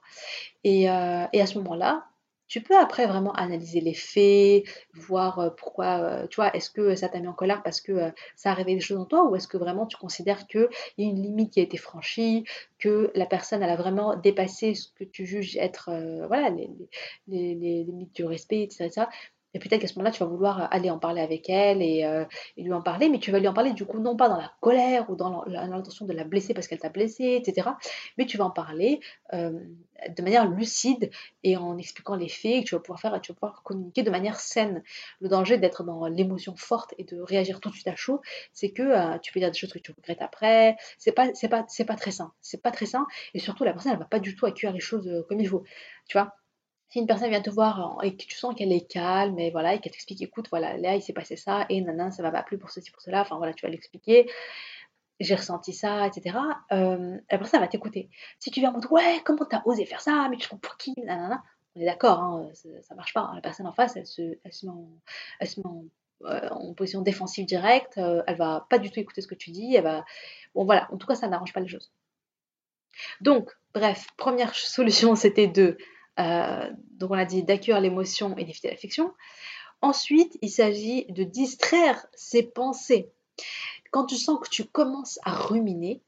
Et, euh, et à ce moment-là, tu peux après vraiment analyser les faits, voir euh, pourquoi, euh, tu vois, est-ce que ça t'a mis en colère parce que ça a réveillé des choses en toi ou est-ce que vraiment tu considères qu'il y a une limite qui a été franchie, que la personne, elle a vraiment dépassé ce que tu juges être, voilà, les, limites du respect, etc. Et peut-être qu'à ce moment-là, tu vas vouloir aller en parler avec elle et, lui en parler, mais tu vas lui en parler du coup non pas dans la colère ou dans l'intention de la blesser parce qu'elle t'a blessé, etc. Mais tu vas en parler de manière lucide et en expliquant les faits que tu vas pouvoir faire, tu pouvoir communiquer de manière saine. Le danger d'être dans l'émotion forte et de réagir tout de suite à chaud, c'est que tu peux dire des choses que tu regrettes après. C'est pas, c'est pas, c'est pas très sain. C'est pas très sain et surtout la personne elle va pas du tout accueillir les choses comme il faut. Tu vois? Si une personne vient te voir et que tu sens qu'elle est calme et voilà et qu'elle t'explique écoute voilà là il s'est passé ça et nanan ça va pas plus pour ceci pour cela enfin voilà tu vas l'expliquer. J'ai ressenti ça etc euh, la personne va t'écouter. Si tu viens en mode ouais comment t'as osé faire ça mais tu prends pour qui nanana. On est d'accord hein, ça, marche pas hein. la personne en face elle se, met met en, euh, position défensive directe euh, elle va pas du tout écouter ce que tu dis elle va bon voilà. En tout cas ça n'arrange pas les choses. Donc bref première solution c'était de euh, donc on a dit d'accueillir l'émotion et d'éviter l'affection. Ensuite, il s'agit de distraire ses pensées. Quand tu sens que tu commences à ruminer,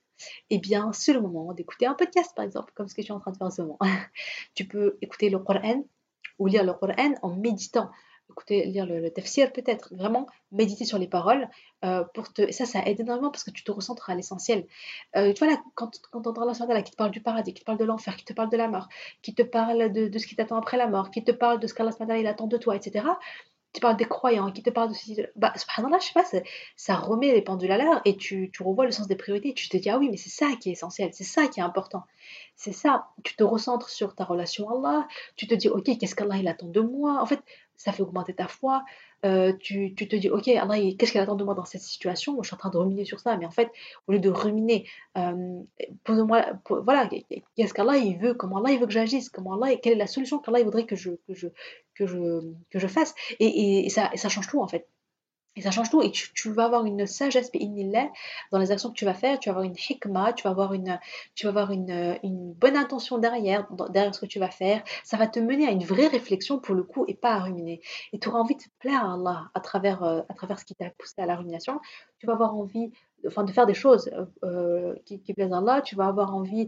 eh bien, c'est le moment d'écouter un podcast, par exemple, comme ce que je suis en train de faire en ce moment. tu peux écouter le Coran ou lire le Coran en méditant écouter, lire le, tafsir peut-être, vraiment méditer sur les paroles. Euh, pour te, ça, ça aide énormément parce que tu te recentres à l'essentiel. Euh, tu vois, là, quand, quand tu entends Allah qui te parle du paradis, qui te parle de l'enfer, qui te parle de la mort, qui te parle de, de ce qui t'attend après la mort, qui te parle de ce qu'Allah il attend de toi, etc tu parles des croyants, qui te parlent de ceci, bah, subhanallah, je sais pas, ça, remet les pendules à l'heure et tu, tu revois le sens des priorités. Tu te dis, ah oui, mais c'est ça qui est essentiel, c'est ça qui est important. C'est ça, tu te recentres sur ta relation à Allah, tu te dis, ok, qu'est-ce qu'Allah il attend de moi? En fait, ça fait augmenter ta foi. Euh, tu, te dis, ok, qu'est-ce qu'il attend de moi dans cette situation? Moi, je suis en train de ruminer sur ça, mais en fait, au lieu de ruminer, euh, pose-moi, voilà, qu'est-ce qu'Allah il veut Comment Allah il veut que j'agisse Comment Allah, quelle est la solution qu'Allah voudrait que je, que je, que je, que je fasse? Et ça change tout en fait. Et ça change tout. Et tu, vas avoir une sagesse, dans les actions que tu vas faire. Tu vas avoir une hikmah, tu vas avoir une, tu vas avoir une, une bonne intention derrière, derrière ce que tu vas faire. Ça va te mener à une vraie réflexion pour le coup et pas à ruminer. Et tu auras envie de plaire à Allah à travers, euh, à travers ce qui t'a poussé à la rumination. Tu vas avoir envie enfin, de faire des choses euh, euh, qui, plaisent à Allah. Tu vas avoir envie.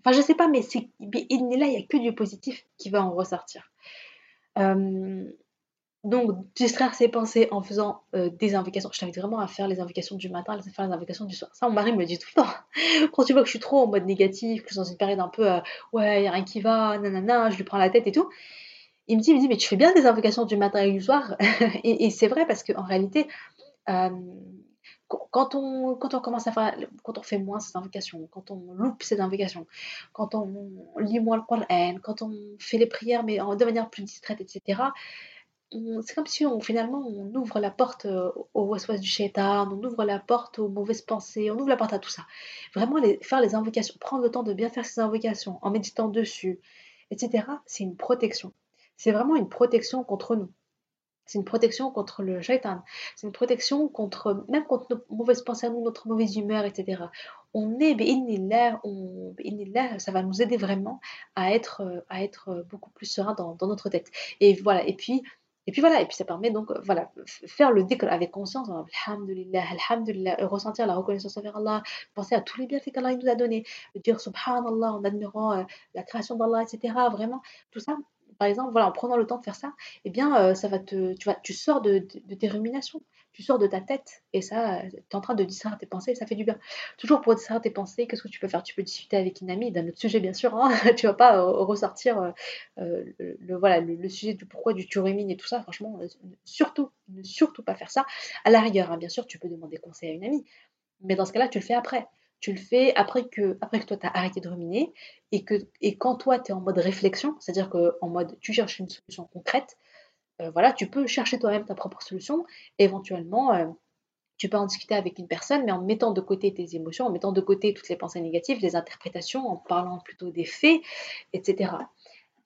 Enfin, je sais pas, mais c'est, il n'y a que du positif qui va en ressortir. Donc, distraire ses pensées en faisant euh, des invocations. Je t'invite vraiment à faire les invocations du matin, à faire les invocations du soir. Ça, mon mari me dit tout le temps. Quand tu vois que je suis trop en mode négatif, que je suis dans une période un peu euh, ouais, y a rien qui va, nanana, je lui prends la tête et tout. Il me dit, il me dit mais tu fais bien des invocations du matin et du soir. et, c'est vrai parce qu'en réalité, euh, quand on, quand on commence à faire, quand on fait moins ces invocations, quand on loupe ces invocations, quand on lit moins le Coran, quand on fait les prières mais de manière plus distraite, etc., c'est comme si on, finalement on ouvre la porte euh, au waswas du shaitan, on ouvre la porte aux mauvaises pensées, on ouvre la porte à tout ça. Vraiment faire les invocations, prendre le temps de bien faire ces invocations en méditant dessus, etc., c'est une protection. C'est vraiment une protection contre nous. C'est une protection contre le shaitan. C'est une protection contre, même contre nos mauvaises pensées à nous, notre mauvaise humeur, etc. On est, on, ça va nous aider vraiment à être, à être beaucoup plus serein dans, notre tête. Et voilà. Et puis, et puis voilà, et puis ça permet donc, voilà, faire le dhikr avec conscience, alhamdulillah, alhamdulillah, ressentir la reconnaissance envers Allah, penser à tous les bienfaits qu'Allah nous a donnés, dire subhanallah en admirant la création d'Allah, etc. Vraiment, tout ça, par exemple, voilà, en prenant le temps de faire ça, eh bien, euh, ça va te, tu, vas, tu sors de, tes ruminations, tu sors de ta tête, et ça, tu es en train de distraire tes pensées, et ça fait du bien. Toujours pour distraire tes pensées, qu'est-ce que tu peux faire? Tu peux discuter avec une amie d'un autre sujet, bien sûr, hein. Tu vas pas euh, ressortir euh, le, voilà, le, sujet du pourquoi du tu rumines et tout ça, franchement, surtout, ne surtout pas faire ça. À la rigueur, hein, bien sûr, tu peux demander conseil à une amie, mais dans ce cas-là, tu le fais après tu le fais après que, après que toi, tu as arrêté de ruminer et, que, et quand toi, tu es en mode réflexion, c'est-à-dire qu'en mode tu cherches une solution concrète, euh, voilà, tu peux chercher toi-même ta propre solution. éventuellement, euh, tu peux en discuter avec une personne, mais en mettant de côté tes émotions, en mettant de côté toutes les pensées négatives, les interprétations, en parlant plutôt des faits, etc.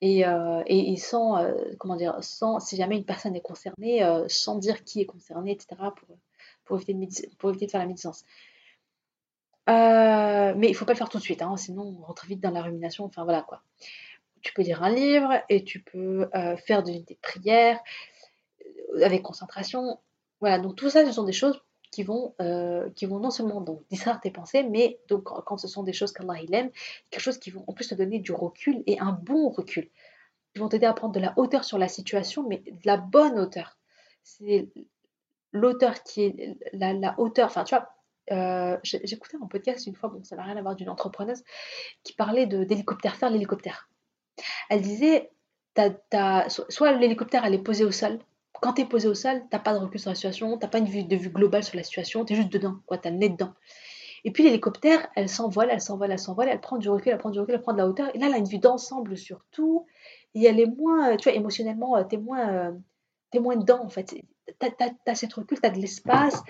Et, euh, et, sans, comment dire, sans, si jamais une personne est concernée, sans dire qui est concerné, etc., pour, pour, éviter, de, pour éviter de faire la médisance. Euh, mais il faut pas le faire tout de suite, hein, sinon on rentre vite dans la rumination. Enfin voilà quoi. Tu peux lire un livre et tu peux euh, faire de, des prières euh, avec concentration. Voilà, donc tout ça, ce sont des choses qui vont, qui vont non seulement donc, distraire tes pensées, mais donc quand ce sont des choses qu'Allah il aime, quelque chose qui vont en plus te donner du recul et un bon recul. Ils vont t'aider à prendre de la hauteur sur la situation, mais de la bonne hauteur. C'est l'auteur qui est la, la hauteur, enfin tu vois, euh, j'écoutais un podcast une fois, bon, ça n'a rien à voir d'une entrepreneuse, qui parlait d'hélicoptère, faire l'hélicoptère. Elle disait, soit l'hélicoptère elle est posé au sol, quand tu es posé au sol, t'as pas de recul sur la situation, t'as pas une vue de vue globale sur la situation, tu es juste dedans, quoi, as le nez dedans. Et puis l'hélicoptère, elle s'envole, elle s'envole, elle s'envole, elle prend du recul, elle prend du recul, elle prend de la hauteur, et là elle a une vue d'ensemble sur tout, et elle est moins, tu vois, émotionnellement, euh, t'es moins, euh, es moins dedans en fait. T'as as, cette recul, t'as de l'espace,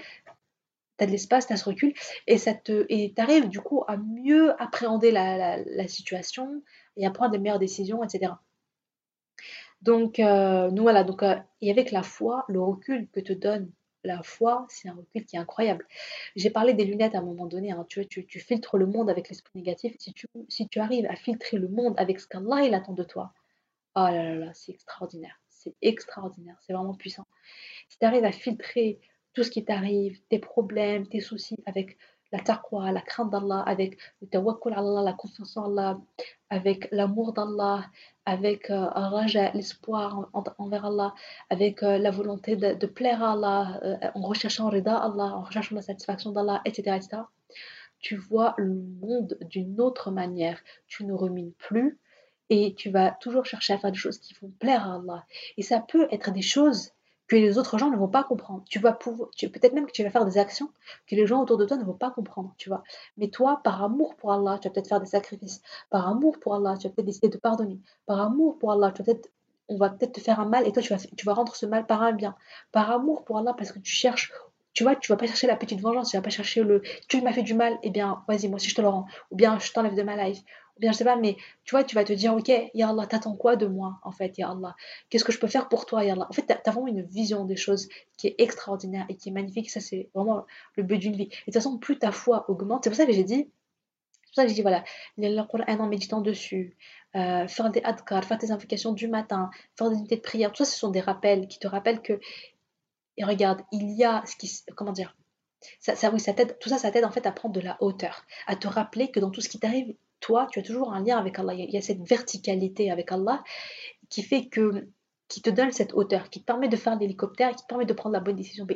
tu de l'espace, tu as ce recul, et ça et arrives du coup à mieux appréhender la, situation et à prendre des meilleures décisions, etc. Donc, euh, nous voilà, donc, euh, et avec la foi, le recul que te donne la foi, c'est un recul qui est incroyable. J'ai parlé des lunettes à un moment donné, hein, tu, tu, tu, filtres le monde avec l'esprit négatif, si tu, si tu arrives à filtrer le monde avec ce qu'Allah il attend de toi, oh là là là, c'est extraordinaire, c'est extraordinaire, c'est vraiment puissant. Si tu arrives à filtrer tout ce qui t'arrive, tes problèmes, tes soucis, avec la taqwa, la crainte d'Allah, avec le tawakkul Allah, la confiance en Allah, avec l'amour d'Allah, avec euh, l'espoir envers Allah, avec euh, la volonté de, plaire à Allah, euh, en recherchant rida Allah, en recherchant la satisfaction d'Allah, etc., etc. Tu vois le monde d'une autre manière. Tu ne rumines plus et tu vas toujours chercher à faire des choses qui vont plaire à Allah. Et ça peut être des choses que les autres gens ne vont pas comprendre. Tu vas pouvoir, peut-être même que tu vas faire des actions que les gens autour de toi ne vont pas comprendre, tu vois. Mais toi, par amour pour Allah, tu vas peut-être faire des sacrifices. Par amour pour Allah, tu vas peut-être décider de pardonner. Par amour pour Allah, tu vas peut-être, on va peut-être te faire un mal et toi, tu vas, tu vas rendre ce mal par un bien. Par amour pour Allah, parce que tu cherches tu vois, tu vas pas chercher la petite vengeance, tu vas pas chercher le tu m'as fait du mal, eh bien, vas-y, moi aussi je te le rends, ou bien je t'enlève de ma life, bien je sais pas, mais tu vois, tu vas te dire, ok, Ya Allah, t'attends quoi de moi, en fait, Ya Allah? Qu'est-ce que je peux faire pour toi, Ya Allah? En fait, tu as, vraiment une vision des choses qui est extraordinaire et qui est magnifique. Ça, c'est vraiment le but d'une vie. Et de toute façon, plus ta foi augmente, c'est pour ça que j'ai dit, c'est pour ça que j'ai dit, voilà, le Coran en méditant dessus, euh, faire des adkar, faire tes invocations du matin, faire des unités de prière, tout ça, ce sont des rappels qui te rappellent que, et regarde, il y a ce qui, comment dire, ça, ça, oui, ça t'aide, tout ça, ça t'aide en fait à prendre de la hauteur, à te rappeler que dans tout ce qui t'arrive, toi, tu as toujours un lien avec Allah. Il y a cette verticalité avec Allah qui fait que qui te donne cette hauteur, qui te permet de faire l'hélicoptère, qui te permet de prendre la bonne décision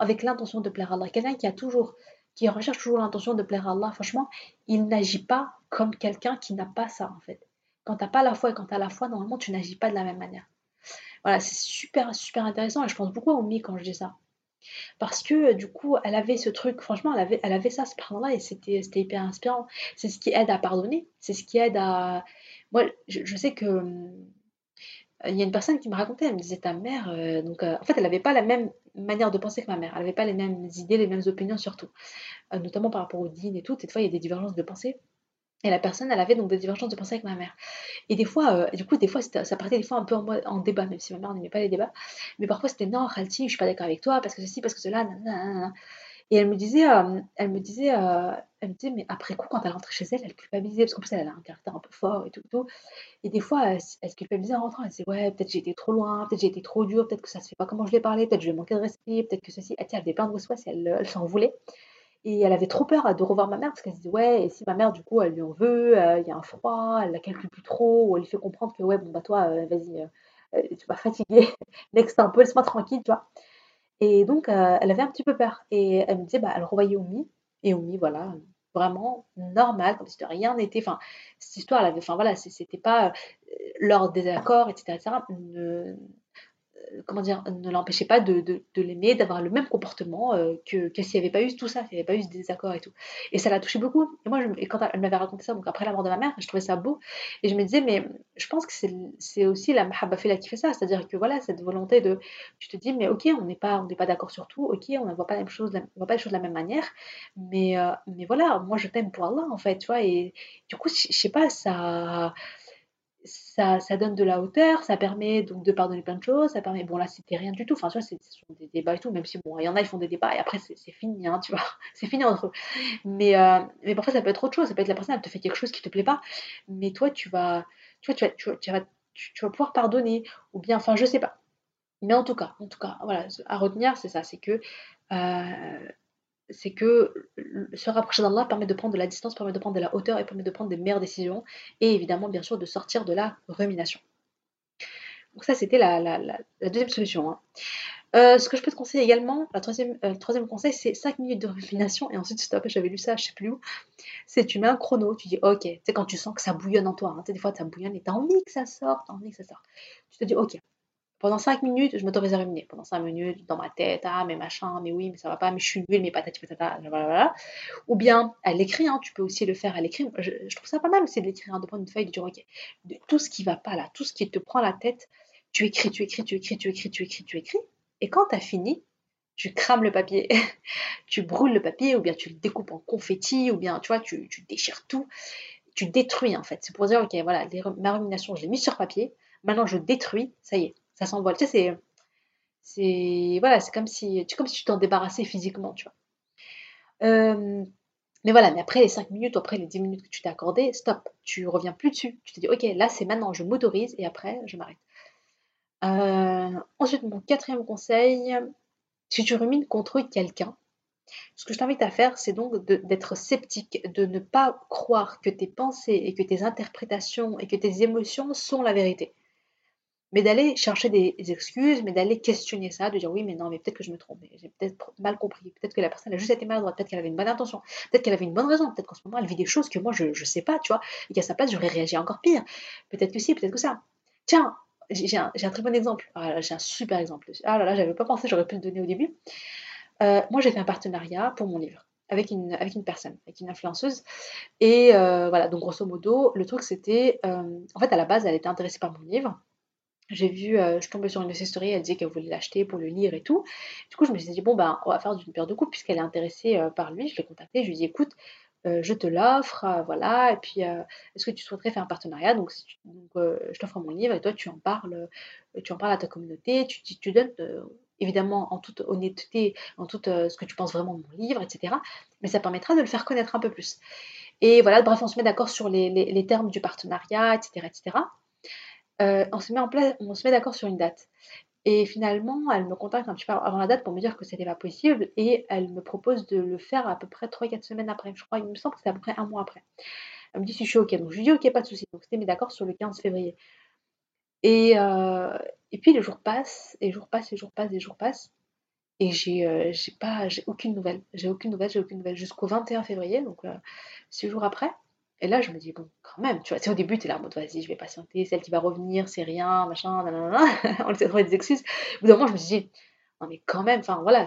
avec l'intention de plaire à Allah. Quelqu'un qui a toujours, qui recherche toujours l'intention de plaire à Allah, franchement, il n'agit pas comme quelqu'un qui n'a pas ça en fait. Quand tu n'as pas la foi et quand tu as la foi, normalement, tu n'agis pas de la même manière. Voilà, c'est super, super intéressant et je pense beaucoup à Oumi quand je dis ça. Parce que du coup, elle avait ce truc, franchement, elle avait, ça, ce là et c'était hyper inspirant. C'est ce qui aide à pardonner, c'est ce qui aide à... Moi, je, sais que... Hum, il y a une personne qui me racontait, elle me disait ta mère, euh, donc euh, en fait elle n'avait pas la même manière de penser que ma mère, elle n'avait pas les mêmes idées, les mêmes opinions surtout, euh, notamment par rapport au dînes et tout, cette fois il y a des divergences de pensée. Et la personne, elle avait donc des divergences de pensée avec ma mère. Et des fois, du coup, des fois, ça partait des fois un peu en, débat, même si ma mère n'aimait pas les débats. Mais parfois, c'était non, Khalti, je suis pas d'accord avec toi, parce que ceci, parce que cela, nanana. Et elle me disait, euh, elle me disait, euh, elle me disait, mais après coup, quand elle rentrait chez elle, elle culpabilisait, parce qu'en plus, elle a un caractère un peu fort et tout, tout. Et des fois, elle, se culpabilisait en rentrant. Elle disait, ouais, peut-être j'ai été trop loin, peut-être j'ai été trop dur, peut-être que ça se fait pas comment je l'ai parlé, peut-être je vais manquer de respect, peut-être que ceci. Elle, elle avait plein de si elle, elle s'en voulait. Et elle avait trop peur de revoir ma mère parce qu'elle se disait, ouais, et si ma mère, du coup, elle lui en veut, euh, il y a un froid, elle la calcule plus trop, ou elle lui fait comprendre que, ouais, bon, bah toi, vas-y, tu vas fatiguer, next un peu, laisse-moi tranquille, tu vois. Et donc, euh, elle avait un petit peu peur. Et elle me disait, bah, elle revoyait Oumi. Et Oumi, voilà, vraiment normal, comme si de rien n'était. Enfin, cette histoire, elle avait, enfin voilà, c'était pas euh, leur désaccord, etc., etc. Euh, comment dire, ne l'empêchait pas de, de, l'aimer, d'avoir le même comportement euh, que, que s'il n'y avait pas eu tout ça, s'il n'y avait pas eu ce désaccord et tout. Et ça l'a touché beaucoup. Et moi, et quand elle m'avait raconté ça, donc après la mort de ma mère, je trouvais ça beau. Et je me disais, mais je pense que c'est aussi la mahabba qui fait ça. C'est-à-dire que voilà, cette volonté de. Tu te dis, mais ok, on n'est pas, pas d'accord sur tout, ok, on ne voit pas, voit pas les choses de la même manière. Mais, euh, mais voilà, moi, je t'aime pour Allah, en fait, tu vois. Et du coup, je sais pas, ça ça, ça, donne de la hauteur, ça permet donc de pardonner plein de choses, ça permet, bon là c'était rien du tout, enfin tu vois, c'est des débats et tout, même si bon, il y en a, ils font des débats et après c'est fini, hein, tu vois, c'est fini entre eux. Mais, euh, mais parfois ça peut être autre chose, ça peut être la personne, elle te fait quelque chose qui te plaît pas, mais toi tu vas, tu vois, tu vas, tu vas, tu pouvoir pardonner, ou bien, enfin je sais pas. Mais en tout cas, en tout cas, voilà, à retenir, c'est ça, c'est que euh, c'est que se rapprocher d'Allah permet de prendre de la distance, permet de prendre de la hauteur et permet de prendre des meilleures décisions et évidemment bien sûr de sortir de la rumination. Donc ça c'était la, deuxième solution. Hein. Euh, ce que je peux te conseiller également, la troisième, euh, le troisième conseil, c'est 5 minutes de rumination et ensuite stop. J'avais lu ça, je sais plus où. C'est tu mets un chrono, tu dis ok, c'est quand tu sens que ça bouillonne en toi. Hein. des fois ça bouillonne et tu as envie que ça sorte, t'as envie que ça sorte. Tu te dis ok, pendant 5 minutes, je m'autorise à ruminer. Pendant 5 minutes, dans ma tête, ah, mais machin, mais oui, mais ça va pas, mais je suis nulle, mais patati patata, voilà, Ou bien, à l'écrit, hein, tu peux aussi le faire à l'écrit. Je, trouve ça pas mal aussi de l'écrire, hein, de prendre une feuille, de dire, ok, tout ce qui va pas là, tout ce qui te prend la tête, tu écris, tu écris, tu écris, tu écris, tu écris, tu écris. Et quand tu as fini, tu crames le papier, tu brûles le papier, ou bien tu le découpes en confetti, ou bien, tu vois, tu déchires tout, tu détruis en fait. C'est pour dire, ok, voilà, ma rumination, je l'ai mise sur papier, maintenant je détruis, ça y est, ça s'envole. Tu sais, c'est, voilà, comme si, comme si tu t'en débarrassais physiquement, tu vois. Euh, mais voilà, mais après les 5 minutes, après les 10 minutes que tu t'es accordé, stop, tu reviens plus dessus. Tu te dis, ok, là c'est maintenant, je m'autorise et après je m'arrête. Euh, ensuite, mon quatrième conseil, si tu rumines contre quelqu'un, ce que je t'invite à faire, c'est donc d'être sceptique, de ne pas croire que tes pensées et que tes interprétations et que tes émotions sont la vérité mais d'aller chercher des excuses, mais d'aller questionner ça, de dire oui, mais non, mais peut-être que je me trompe, j'ai peut-être mal compris, peut-être que la personne a juste été maladroite, peut-être qu'elle avait une bonne intention, peut-être qu'elle avait une bonne raison, peut-être qu'en ce moment elle vit des choses que moi je ne sais pas, tu vois, et qu'à sa place j'aurais réagi encore pire. Peut-être que si, peut-être que ça. Tiens, j'ai un, très bon exemple, ah j'ai un super exemple. Ah là là, j'avais pas pensé, j'aurais pu le donner au début. Euh, moi j'ai fait un partenariat pour mon livre avec une, avec une personne, avec une influenceuse. Et euh, voilà, donc grosso modo, le truc c'était, euh, en fait à la base elle était intéressée par mon livre, j'ai vu, euh, je tombais sur une de ses stories, elle disait qu'elle voulait l'acheter pour le lire et tout. Du coup, je me suis dit, bon, ben, on va faire d'une paire de coups, puisqu'elle est intéressée euh, par lui. Je l'ai contactée, je lui ai dit, écoute, euh, je te l'offre, voilà, et puis est-ce que tu souhaiterais faire un partenariat? Donc, je t'offre mon livre et toi, tu en parles, tu en parles à ta communauté, tu, donnes évidemment en toute honnêteté, en tout ce que tu penses vraiment de mon livre, etc. Mais ça permettra de le faire connaître un peu plus. Et voilà, bref, on se met d'accord sur les, les, termes du partenariat, etc., etc. Euh, on se met en place, on se met d'accord sur une date. Et finalement, elle me contacte un petit peu avant la date pour me dire que c'était pas possible et elle me propose de le faire à peu près 3-4 semaines après. Je crois, il me semble que c'est à peu près un mois après. Elle me dit si je suis OK. Donc je lui dis OK, pas de souci. Donc c'était mis d'accord sur le 15 février. Et, euh, puis les jours passent, et les jours passent, et les jours passent, et les jours passent. Et j'ai euh, pas, j'ai aucune nouvelle. J'ai aucune nouvelle, j'ai aucune nouvelle jusqu'au 21 février, donc 6 jours après. Et là, je me dis, bon, quand même, tu vois, c'est au début, tu es là en mode, vas-y, je vais patienter, celle qui va revenir, c'est rien, machin, nanana, on essaie de trouver des excuses. Au bout d'un moment, je me suis dit, Non, mais quand même, enfin voilà,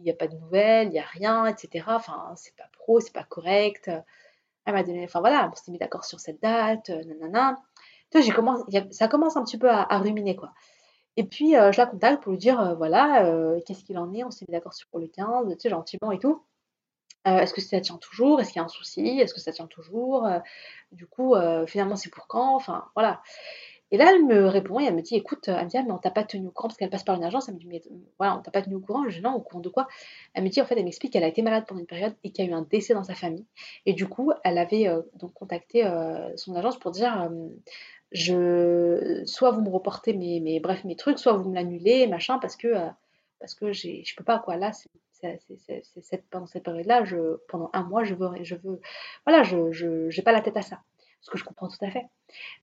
il n'y a pas de nouvelles, il n'y a rien, etc. Enfin, c'est pas pro, c'est pas correct. Elle m'a donné, enfin voilà, on s'est mis d'accord sur cette date, euh, nanana. Tu j'ai commencé, ça commence un petit peu à, ruminer, quoi. Et puis, euh, je la contacte pour lui dire, euh, voilà, qu'est-ce qu'il en est, on s'est mis d'accord sur le 15, tu sais, gentiment et tout. Est-ce que ça tient toujours? Est-ce qu'il y a un souci? Est-ce que ça tient toujours? Du coup, finalement, c'est pour quand? Enfin, voilà. Et là, elle me répond et elle me dit écoute, elle me dit, ah, mais on t'a pas tenu au courant parce qu'elle passe par une agence. Elle me dit mais voilà, on t'a pas tenu au courant. Je dis non, au courant de quoi? Elle me dit en fait, elle m'explique qu'elle a été malade pendant une période et qu'il y a eu un décès dans sa famille. Et du coup, elle avait euh, donc contacté euh, son agence pour dire euh, je, soit vous me reportez mes, mes, bref, mes trucs, soit vous me l'annulez, machin, parce que, parce que je peux pas, quoi. Là, c'est pendant cette période-là, pendant un mois, je veux, voilà, je n'ai pas la tête à ça ce que je comprends tout à fait.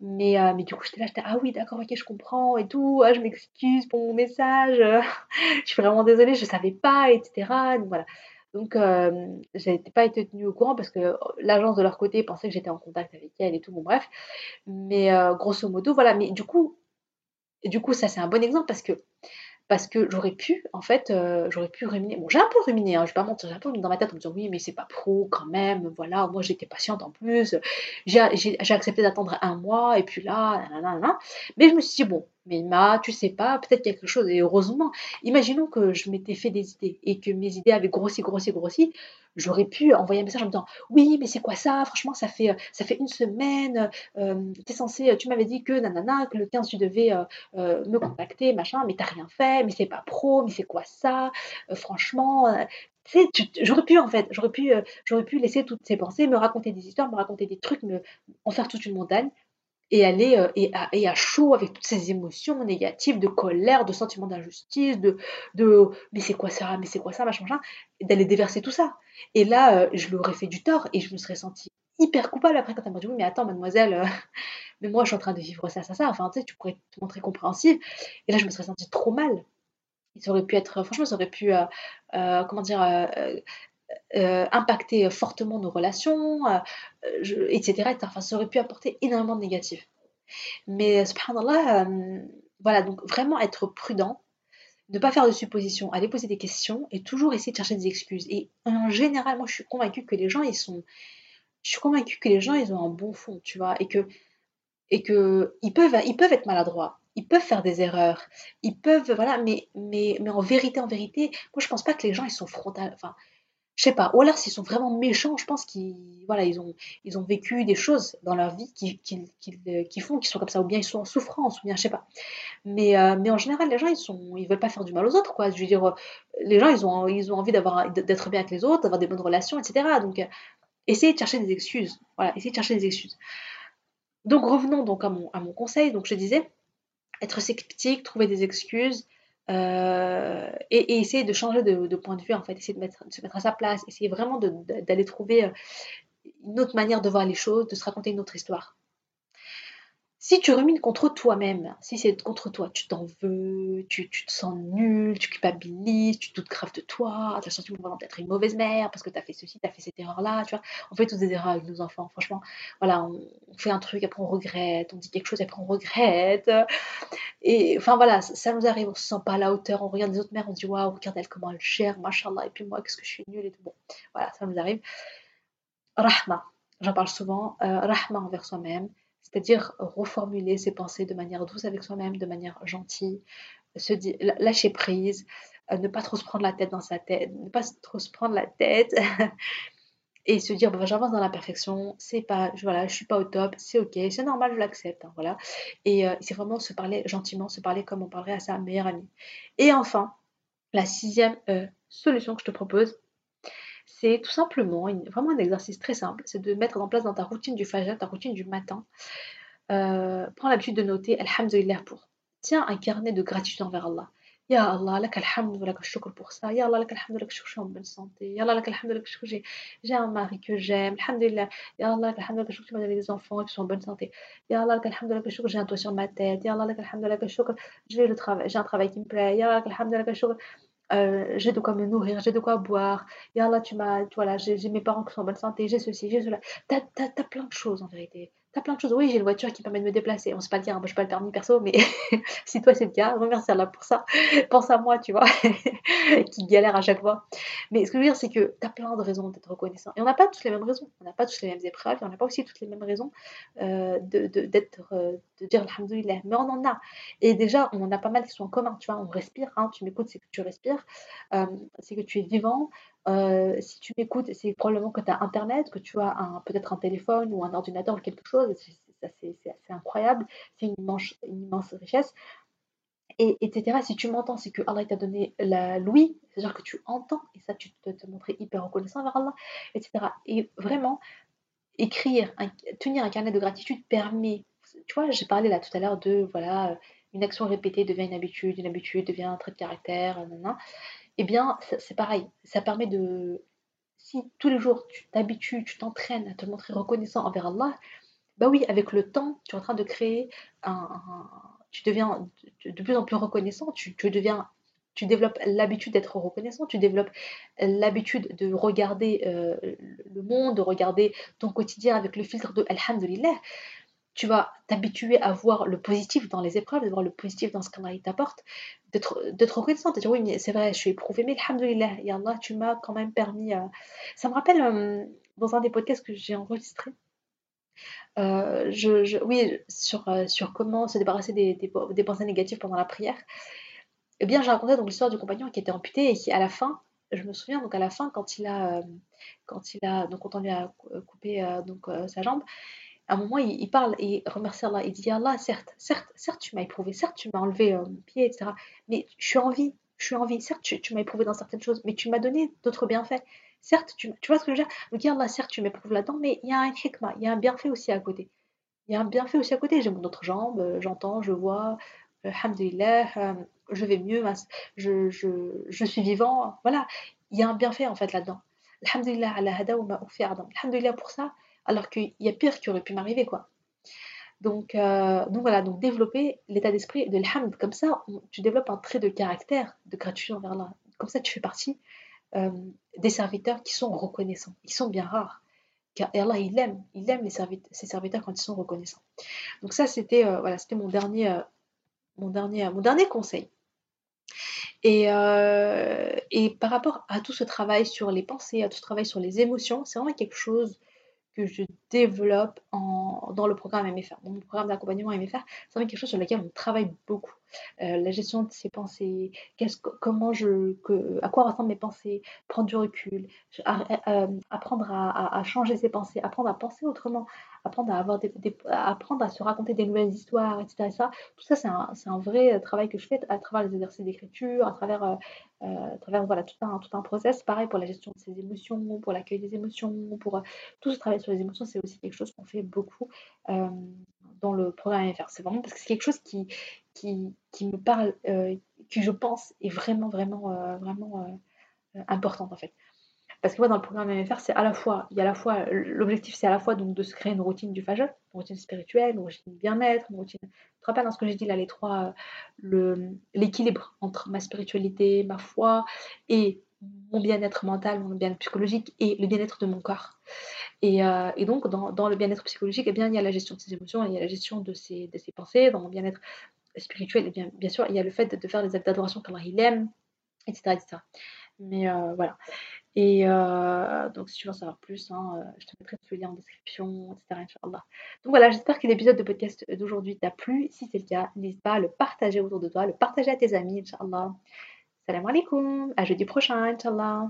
Mais, euh, mais du coup, j'étais là, j'étais, ah oui, d'accord, ok, je comprends et tout, ah, je m'excuse pour mon message, je suis vraiment désolée, je ne savais pas, etc. Donc voilà. Donc, euh, pas été tenue au courant parce que oh, l'agence de leur côté pensait que j'étais en contact avec elle et tout, bon bref. Mais euh, grosso modo, voilà. Mais du coup, du coup ça c'est un bon exemple parce que parce que j'aurais pu, en fait, euh, j'aurais pu ruminer. Bon, j'ai un peu ruminé, hein, je vais pas mentir, j'ai un peu dans ma tête en me disant oui, mais c'est pas pro quand même, voilà, moi j'étais patiente en plus, j'ai accepté d'attendre un mois, et puis là, nanana, mais je me suis dit bon, mais ma, tu sais pas, peut-être quelque chose, et heureusement, imaginons que je m'étais fait des idées, et que mes idées avaient grossi, grossi, grossi, j'aurais pu envoyer un message en me disant oui mais c'est quoi ça? Franchement ça fait une semaine euh, censé tu m'avais dit que nanana que le 15 tu devais euh, euh, me contacter machin mais t'as rien fait mais c'est pas pro mais c'est quoi ça? Franchement j'aurais pu en fait j'aurais pu laisser toutes ces pensées me raconter des histoires me raconter des trucs me en faire toute une montagne et aller euh, et, à, chaud avec toutes ces émotions négatives de colère, de sentiment d'injustice, de, de mais c'est quoi ça, mais c'est quoi ça, machin, machin, d'aller déverser tout ça. Et là, euh, je lui aurais fait du tort et je me serais sentie hyper coupable après quand elle m'a dit oui mais attends mademoiselle, euh, mais moi je suis en train de vivre ça, ça, ça, enfin tu sais, tu pourrais te montrer compréhensive. Et là je me serais sentie trop mal. Ça aurait pu être, franchement, ça aurait pu, comment dire, euh, impacter fortement nos relations, euh, etc., Enfin, ça aurait pu apporter énormément de négatifs. Mais subhanallah, euh, voilà, donc vraiment être prudent, ne pas faire de suppositions, aller poser des questions et toujours essayer de chercher des excuses. Et en général, moi je suis convaincue que les gens, ils sont. Je suis convaincue que les gens, ils ont un bon fond, tu vois, et que. Et que ils peuvent, ils peuvent être maladroits, ils peuvent faire des erreurs, ils peuvent, voilà, mais, mais, mais en vérité, en vérité, moi je pense pas que les gens ils sont frontaux, enfin, je sais pas, ou alors s'ils sont vraiment méchants, je pense qu'ils voilà, ils ont, ils ont vécu des choses dans leur vie qui, qui, qui, font qu'ils sont comme ça, ou bien ils sont en souffrance, ou bien je sais pas. Mais, euh, mais en général, les gens, ils sont, ils veulent pas faire du mal aux autres, quoi. Je veux dire, les gens, ils ont, ils ont envie d'avoir, d'être bien avec les autres, d'avoir des bonnes relations, etc. Donc, euh, essayez de chercher des excuses. Voilà, essayez de chercher des excuses. Donc, revenons donc à mon, à mon conseil. Donc, je disais, être sceptique, trouver des excuses, euh, et, essayer de changer de, point de vue, en fait, essayer de, mettre, se mettre à sa place, essayer vraiment d'aller trouver euh, une autre manière de voir les choses, de se raconter une autre histoire. Si tu rumines contre toi-même, si c'est contre toi, tu t'en veux, tu, te sens nul, tu culpabilises, tu doutes grave de toi, tu as senti vraiment d'être une mauvaise mère parce que tu as fait ceci, tu as fait cette erreur-là, tu vois. On fait toutes des erreurs avec nos enfants, franchement. Voilà, on, fait un truc, après on regrette, on dit quelque chose, après on regrette. Et enfin voilà, ça, nous arrive, on se sent pas à la hauteur, on regarde les autres mères, on dit waouh, regarde elle comment elle gère, machallah, et puis moi, qu'est-ce que je suis nulle et tout. Bon, voilà, ça nous arrive. Rahma, j'en parle souvent, euh, rahma envers soi-même c'est-à-dire reformuler ses pensées de manière douce avec soi-même, de manière gentille, se lâcher prise, euh, ne pas trop se prendre la tête dans sa tête, ne pas trop se prendre la tête et se dire bah, j'avance dans la perfection, c'est pas, je, voilà, je suis pas au top, c'est ok, c'est normal, je l'accepte, hein, voilà. Et euh, c'est vraiment se parler gentiment, se parler comme on parlerait à sa meilleure amie. Et enfin, la sixième euh, solution que je te propose, c'est tout simplement vraiment un exercice très simple, c'est de mettre en place dans ta routine du fajr, ta routine du matin, euh, prends l'habitude de noter Alhamdulillah pour. Tiens un carnet de gratitude envers Allah. Ya Allah, lak alhamd wa shukr pour ça. Ya Allah, lak alhamd wa shukr, je suis en bonne santé. Ya Allah, lak alhamd wa shukr, j'ai un mari que j'aime. Alhamdulillah. Ya Allah, lak alhamd wa shukr, tu m'as donné des enfants qui sont en bonne santé. Ya Allah, lak alhamd wa shukr, j'ai un toit sur ma tête. Ya Allah, lak alhamd wa shukr, j'ai un travail qui me plaît. Ya Allah, lak alhamd wa shukr, euh, j'ai de quoi me nourrir, j'ai de quoi boire. Et là, tu m'as, voilà, j'ai mes parents qui sont en bonne santé, j'ai ceci, j'ai cela. T'as as, plein de choses en vérité. as plein de choses. Oui, j'ai une voiture qui permet de me déplacer. On sait pas le dire, hein, moi je pas le permis perso, mais si toi c'est le cas, remercie Allah pour ça. Pense à moi, tu vois, qui galère à chaque fois. Mais ce que je veux dire, c'est que tu as plein de raisons d'être reconnaissant. Et on n'a pas toutes les mêmes raisons. On n'a pas toutes les mêmes épreuves. Et on n'a pas aussi toutes les mêmes raisons euh, d'être, euh, de dire Alhamdulillah. Mais on en a. Et déjà, on en a pas mal qui sont en commun. Tu vois, on respire. Hein, tu m'écoutes, c'est que tu respires. Euh, c'est que tu es vivant. Euh, si tu m'écoutes, c'est probablement que tu as Internet, que tu as peut-être un téléphone ou un ordinateur ou quelque chose. C'est incroyable. C'est une immense, une immense richesse. Et, etc. Si tu m'entends, c'est que Allah t'a donné la l'ouïe, c'est-à-dire que tu entends, et ça, tu dois te montrer hyper reconnaissant vers Allah, etc. Et vraiment, écrire, tenir un carnet de gratitude permet, tu vois, j'ai parlé là tout à l'heure de, voilà, une action répétée devient une habitude, une habitude devient un trait de caractère, nanana eh bien, c'est pareil. Ça permet de. Si tous les jours tu t'habitues, tu t'entraînes à te montrer reconnaissant envers Allah, bah oui, avec le temps, tu es en train de créer un. tu deviens de, plus en plus reconnaissant, tu, deviens. Tu développes l'habitude d'être reconnaissant, tu développes l'habitude de regarder euh, le monde, de regarder ton quotidien avec le filtre de Alhamdulillah tu vas t'habituer à voir le positif dans les épreuves, de voir le positif dans ce qu'Allah t'apporte, d'être reconnaissante, de dire oui, mais c'est vrai, je suis éprouvée, mais alhamdoulilah, et Allah, tu m'as quand même permis. à... Ça me rappelle euh, dans un des podcasts que j'ai enregistré, euh, oui, sur, euh, comment se débarrasser des, des, pensées négatives pendant la prière. Eh bien, j'ai raconté donc l'histoire du compagnon qui était amputé et qui, à la fin, je me souviens donc à la fin, quand il a, quand il a, donc quand on lui a coupé donc sa jambe, à un moment, il, parle et remercie Allah. Il dit Allah, certes, certes, certes, tu m'as éprouvé, certes, tu m'as enlevé euh, mon pied, etc. Mais je suis en vie, je suis en vie. Certes, tu, m'as éprouvé dans certaines choses, mais tu m'as donné d'autres bienfaits. Certes, tu, vois ce que je veux dire? Donc, Allah, certes, tu m'éprouves là-dedans, mais il y a un hikmah, il y a un bienfait aussi à côté. Il y a un bienfait aussi à côté. J'ai mon autre jambe, euh, j'entends, je vois, euh, euh, je vais mieux, je, suis vivant. Voilà, il y a un bienfait en fait là-dedans. Alhamdulillah, ala hada ma Alhamdulillah pour ça alors qu'il y a pire qui aurait pu m'arriver, quoi. Donc, euh, donc voilà, donc développer l'état d'esprit de l'hamd, comme ça, tu développes un trait de caractère, de gratitude envers Allah. Comme ça, tu fais partie euh, des serviteurs qui sont reconnaissants, qui sont bien rares. Car Allah, il aime, il aime les ses serviteurs quand ils sont reconnaissants. Donc ça, c'était euh, voilà, mon dernier, mon dernier, mon dernier conseil. Et, et par rapport à tout ce travail sur les pensées, à tout ce travail sur les émotions, c'est vraiment quelque chose que je développe dans le programme MFR. Dans mon programme d'accompagnement MFR, c'est vraiment quelque chose sur lequel on travaille beaucoup. Euh, la gestion de ses pensées, comment je, à quoi ressemblent mes pensées, prendre du recul, euh, apprendre à, changer ses pensées, apprendre à penser autrement, apprendre à, avoir des, apprendre à se raconter des nouvelles histoires, etc. Ça, tout ça, c'est un, un, vrai travail que je fais à travers les exercices d'écriture, à travers, euh, euh, à travers voilà, tout, un, tout un process. Pareil pour la gestion de ses émotions, pour l'accueil des émotions, pour euh, tout ce travail sur les émotions, c'est aussi quelque chose qu'on fait beaucoup dans le programme MFR. C'est vraiment parce que c'est quelque chose qui, qui, qui me parle, qui je pense est vraiment, vraiment, vraiment importante en fait. Parce que moi, dans le programme MFR, c'est à la fois, il y a la fois, l'objectif, c'est à la fois donc de se créer une routine du Fajr, une routine spirituelle, une routine bien-être, une routine. Tu te rappelles dans ce que j'ai dit là, les trois, l'équilibre entre ma spiritualité, ma foi et mon bien-être mental, mon bien-être psychologique et le bien-être de mon corps. Et, euh, et donc, dans, dans le bien-être psychologique, eh bien, il y a la gestion de ses émotions, il y a la gestion de ses, de ses pensées. Dans mon bien-être spirituel, eh bien, bien sûr, il y a le fait de, faire des actes d'adoration comme il aime, etc. etc. Mais euh, voilà. Et euh, donc, si tu veux en savoir plus, hein, euh, je te mettrai le lien en description, etc. Inch'Allah. Donc voilà, j'espère que l'épisode de podcast d'aujourd'hui t'a plu. Si c'est le cas, n'hésite pas à le partager autour de toi, le partager à tes amis, Inch'Allah. Salam alaikum, à jeudi prochain, Inch'Allah.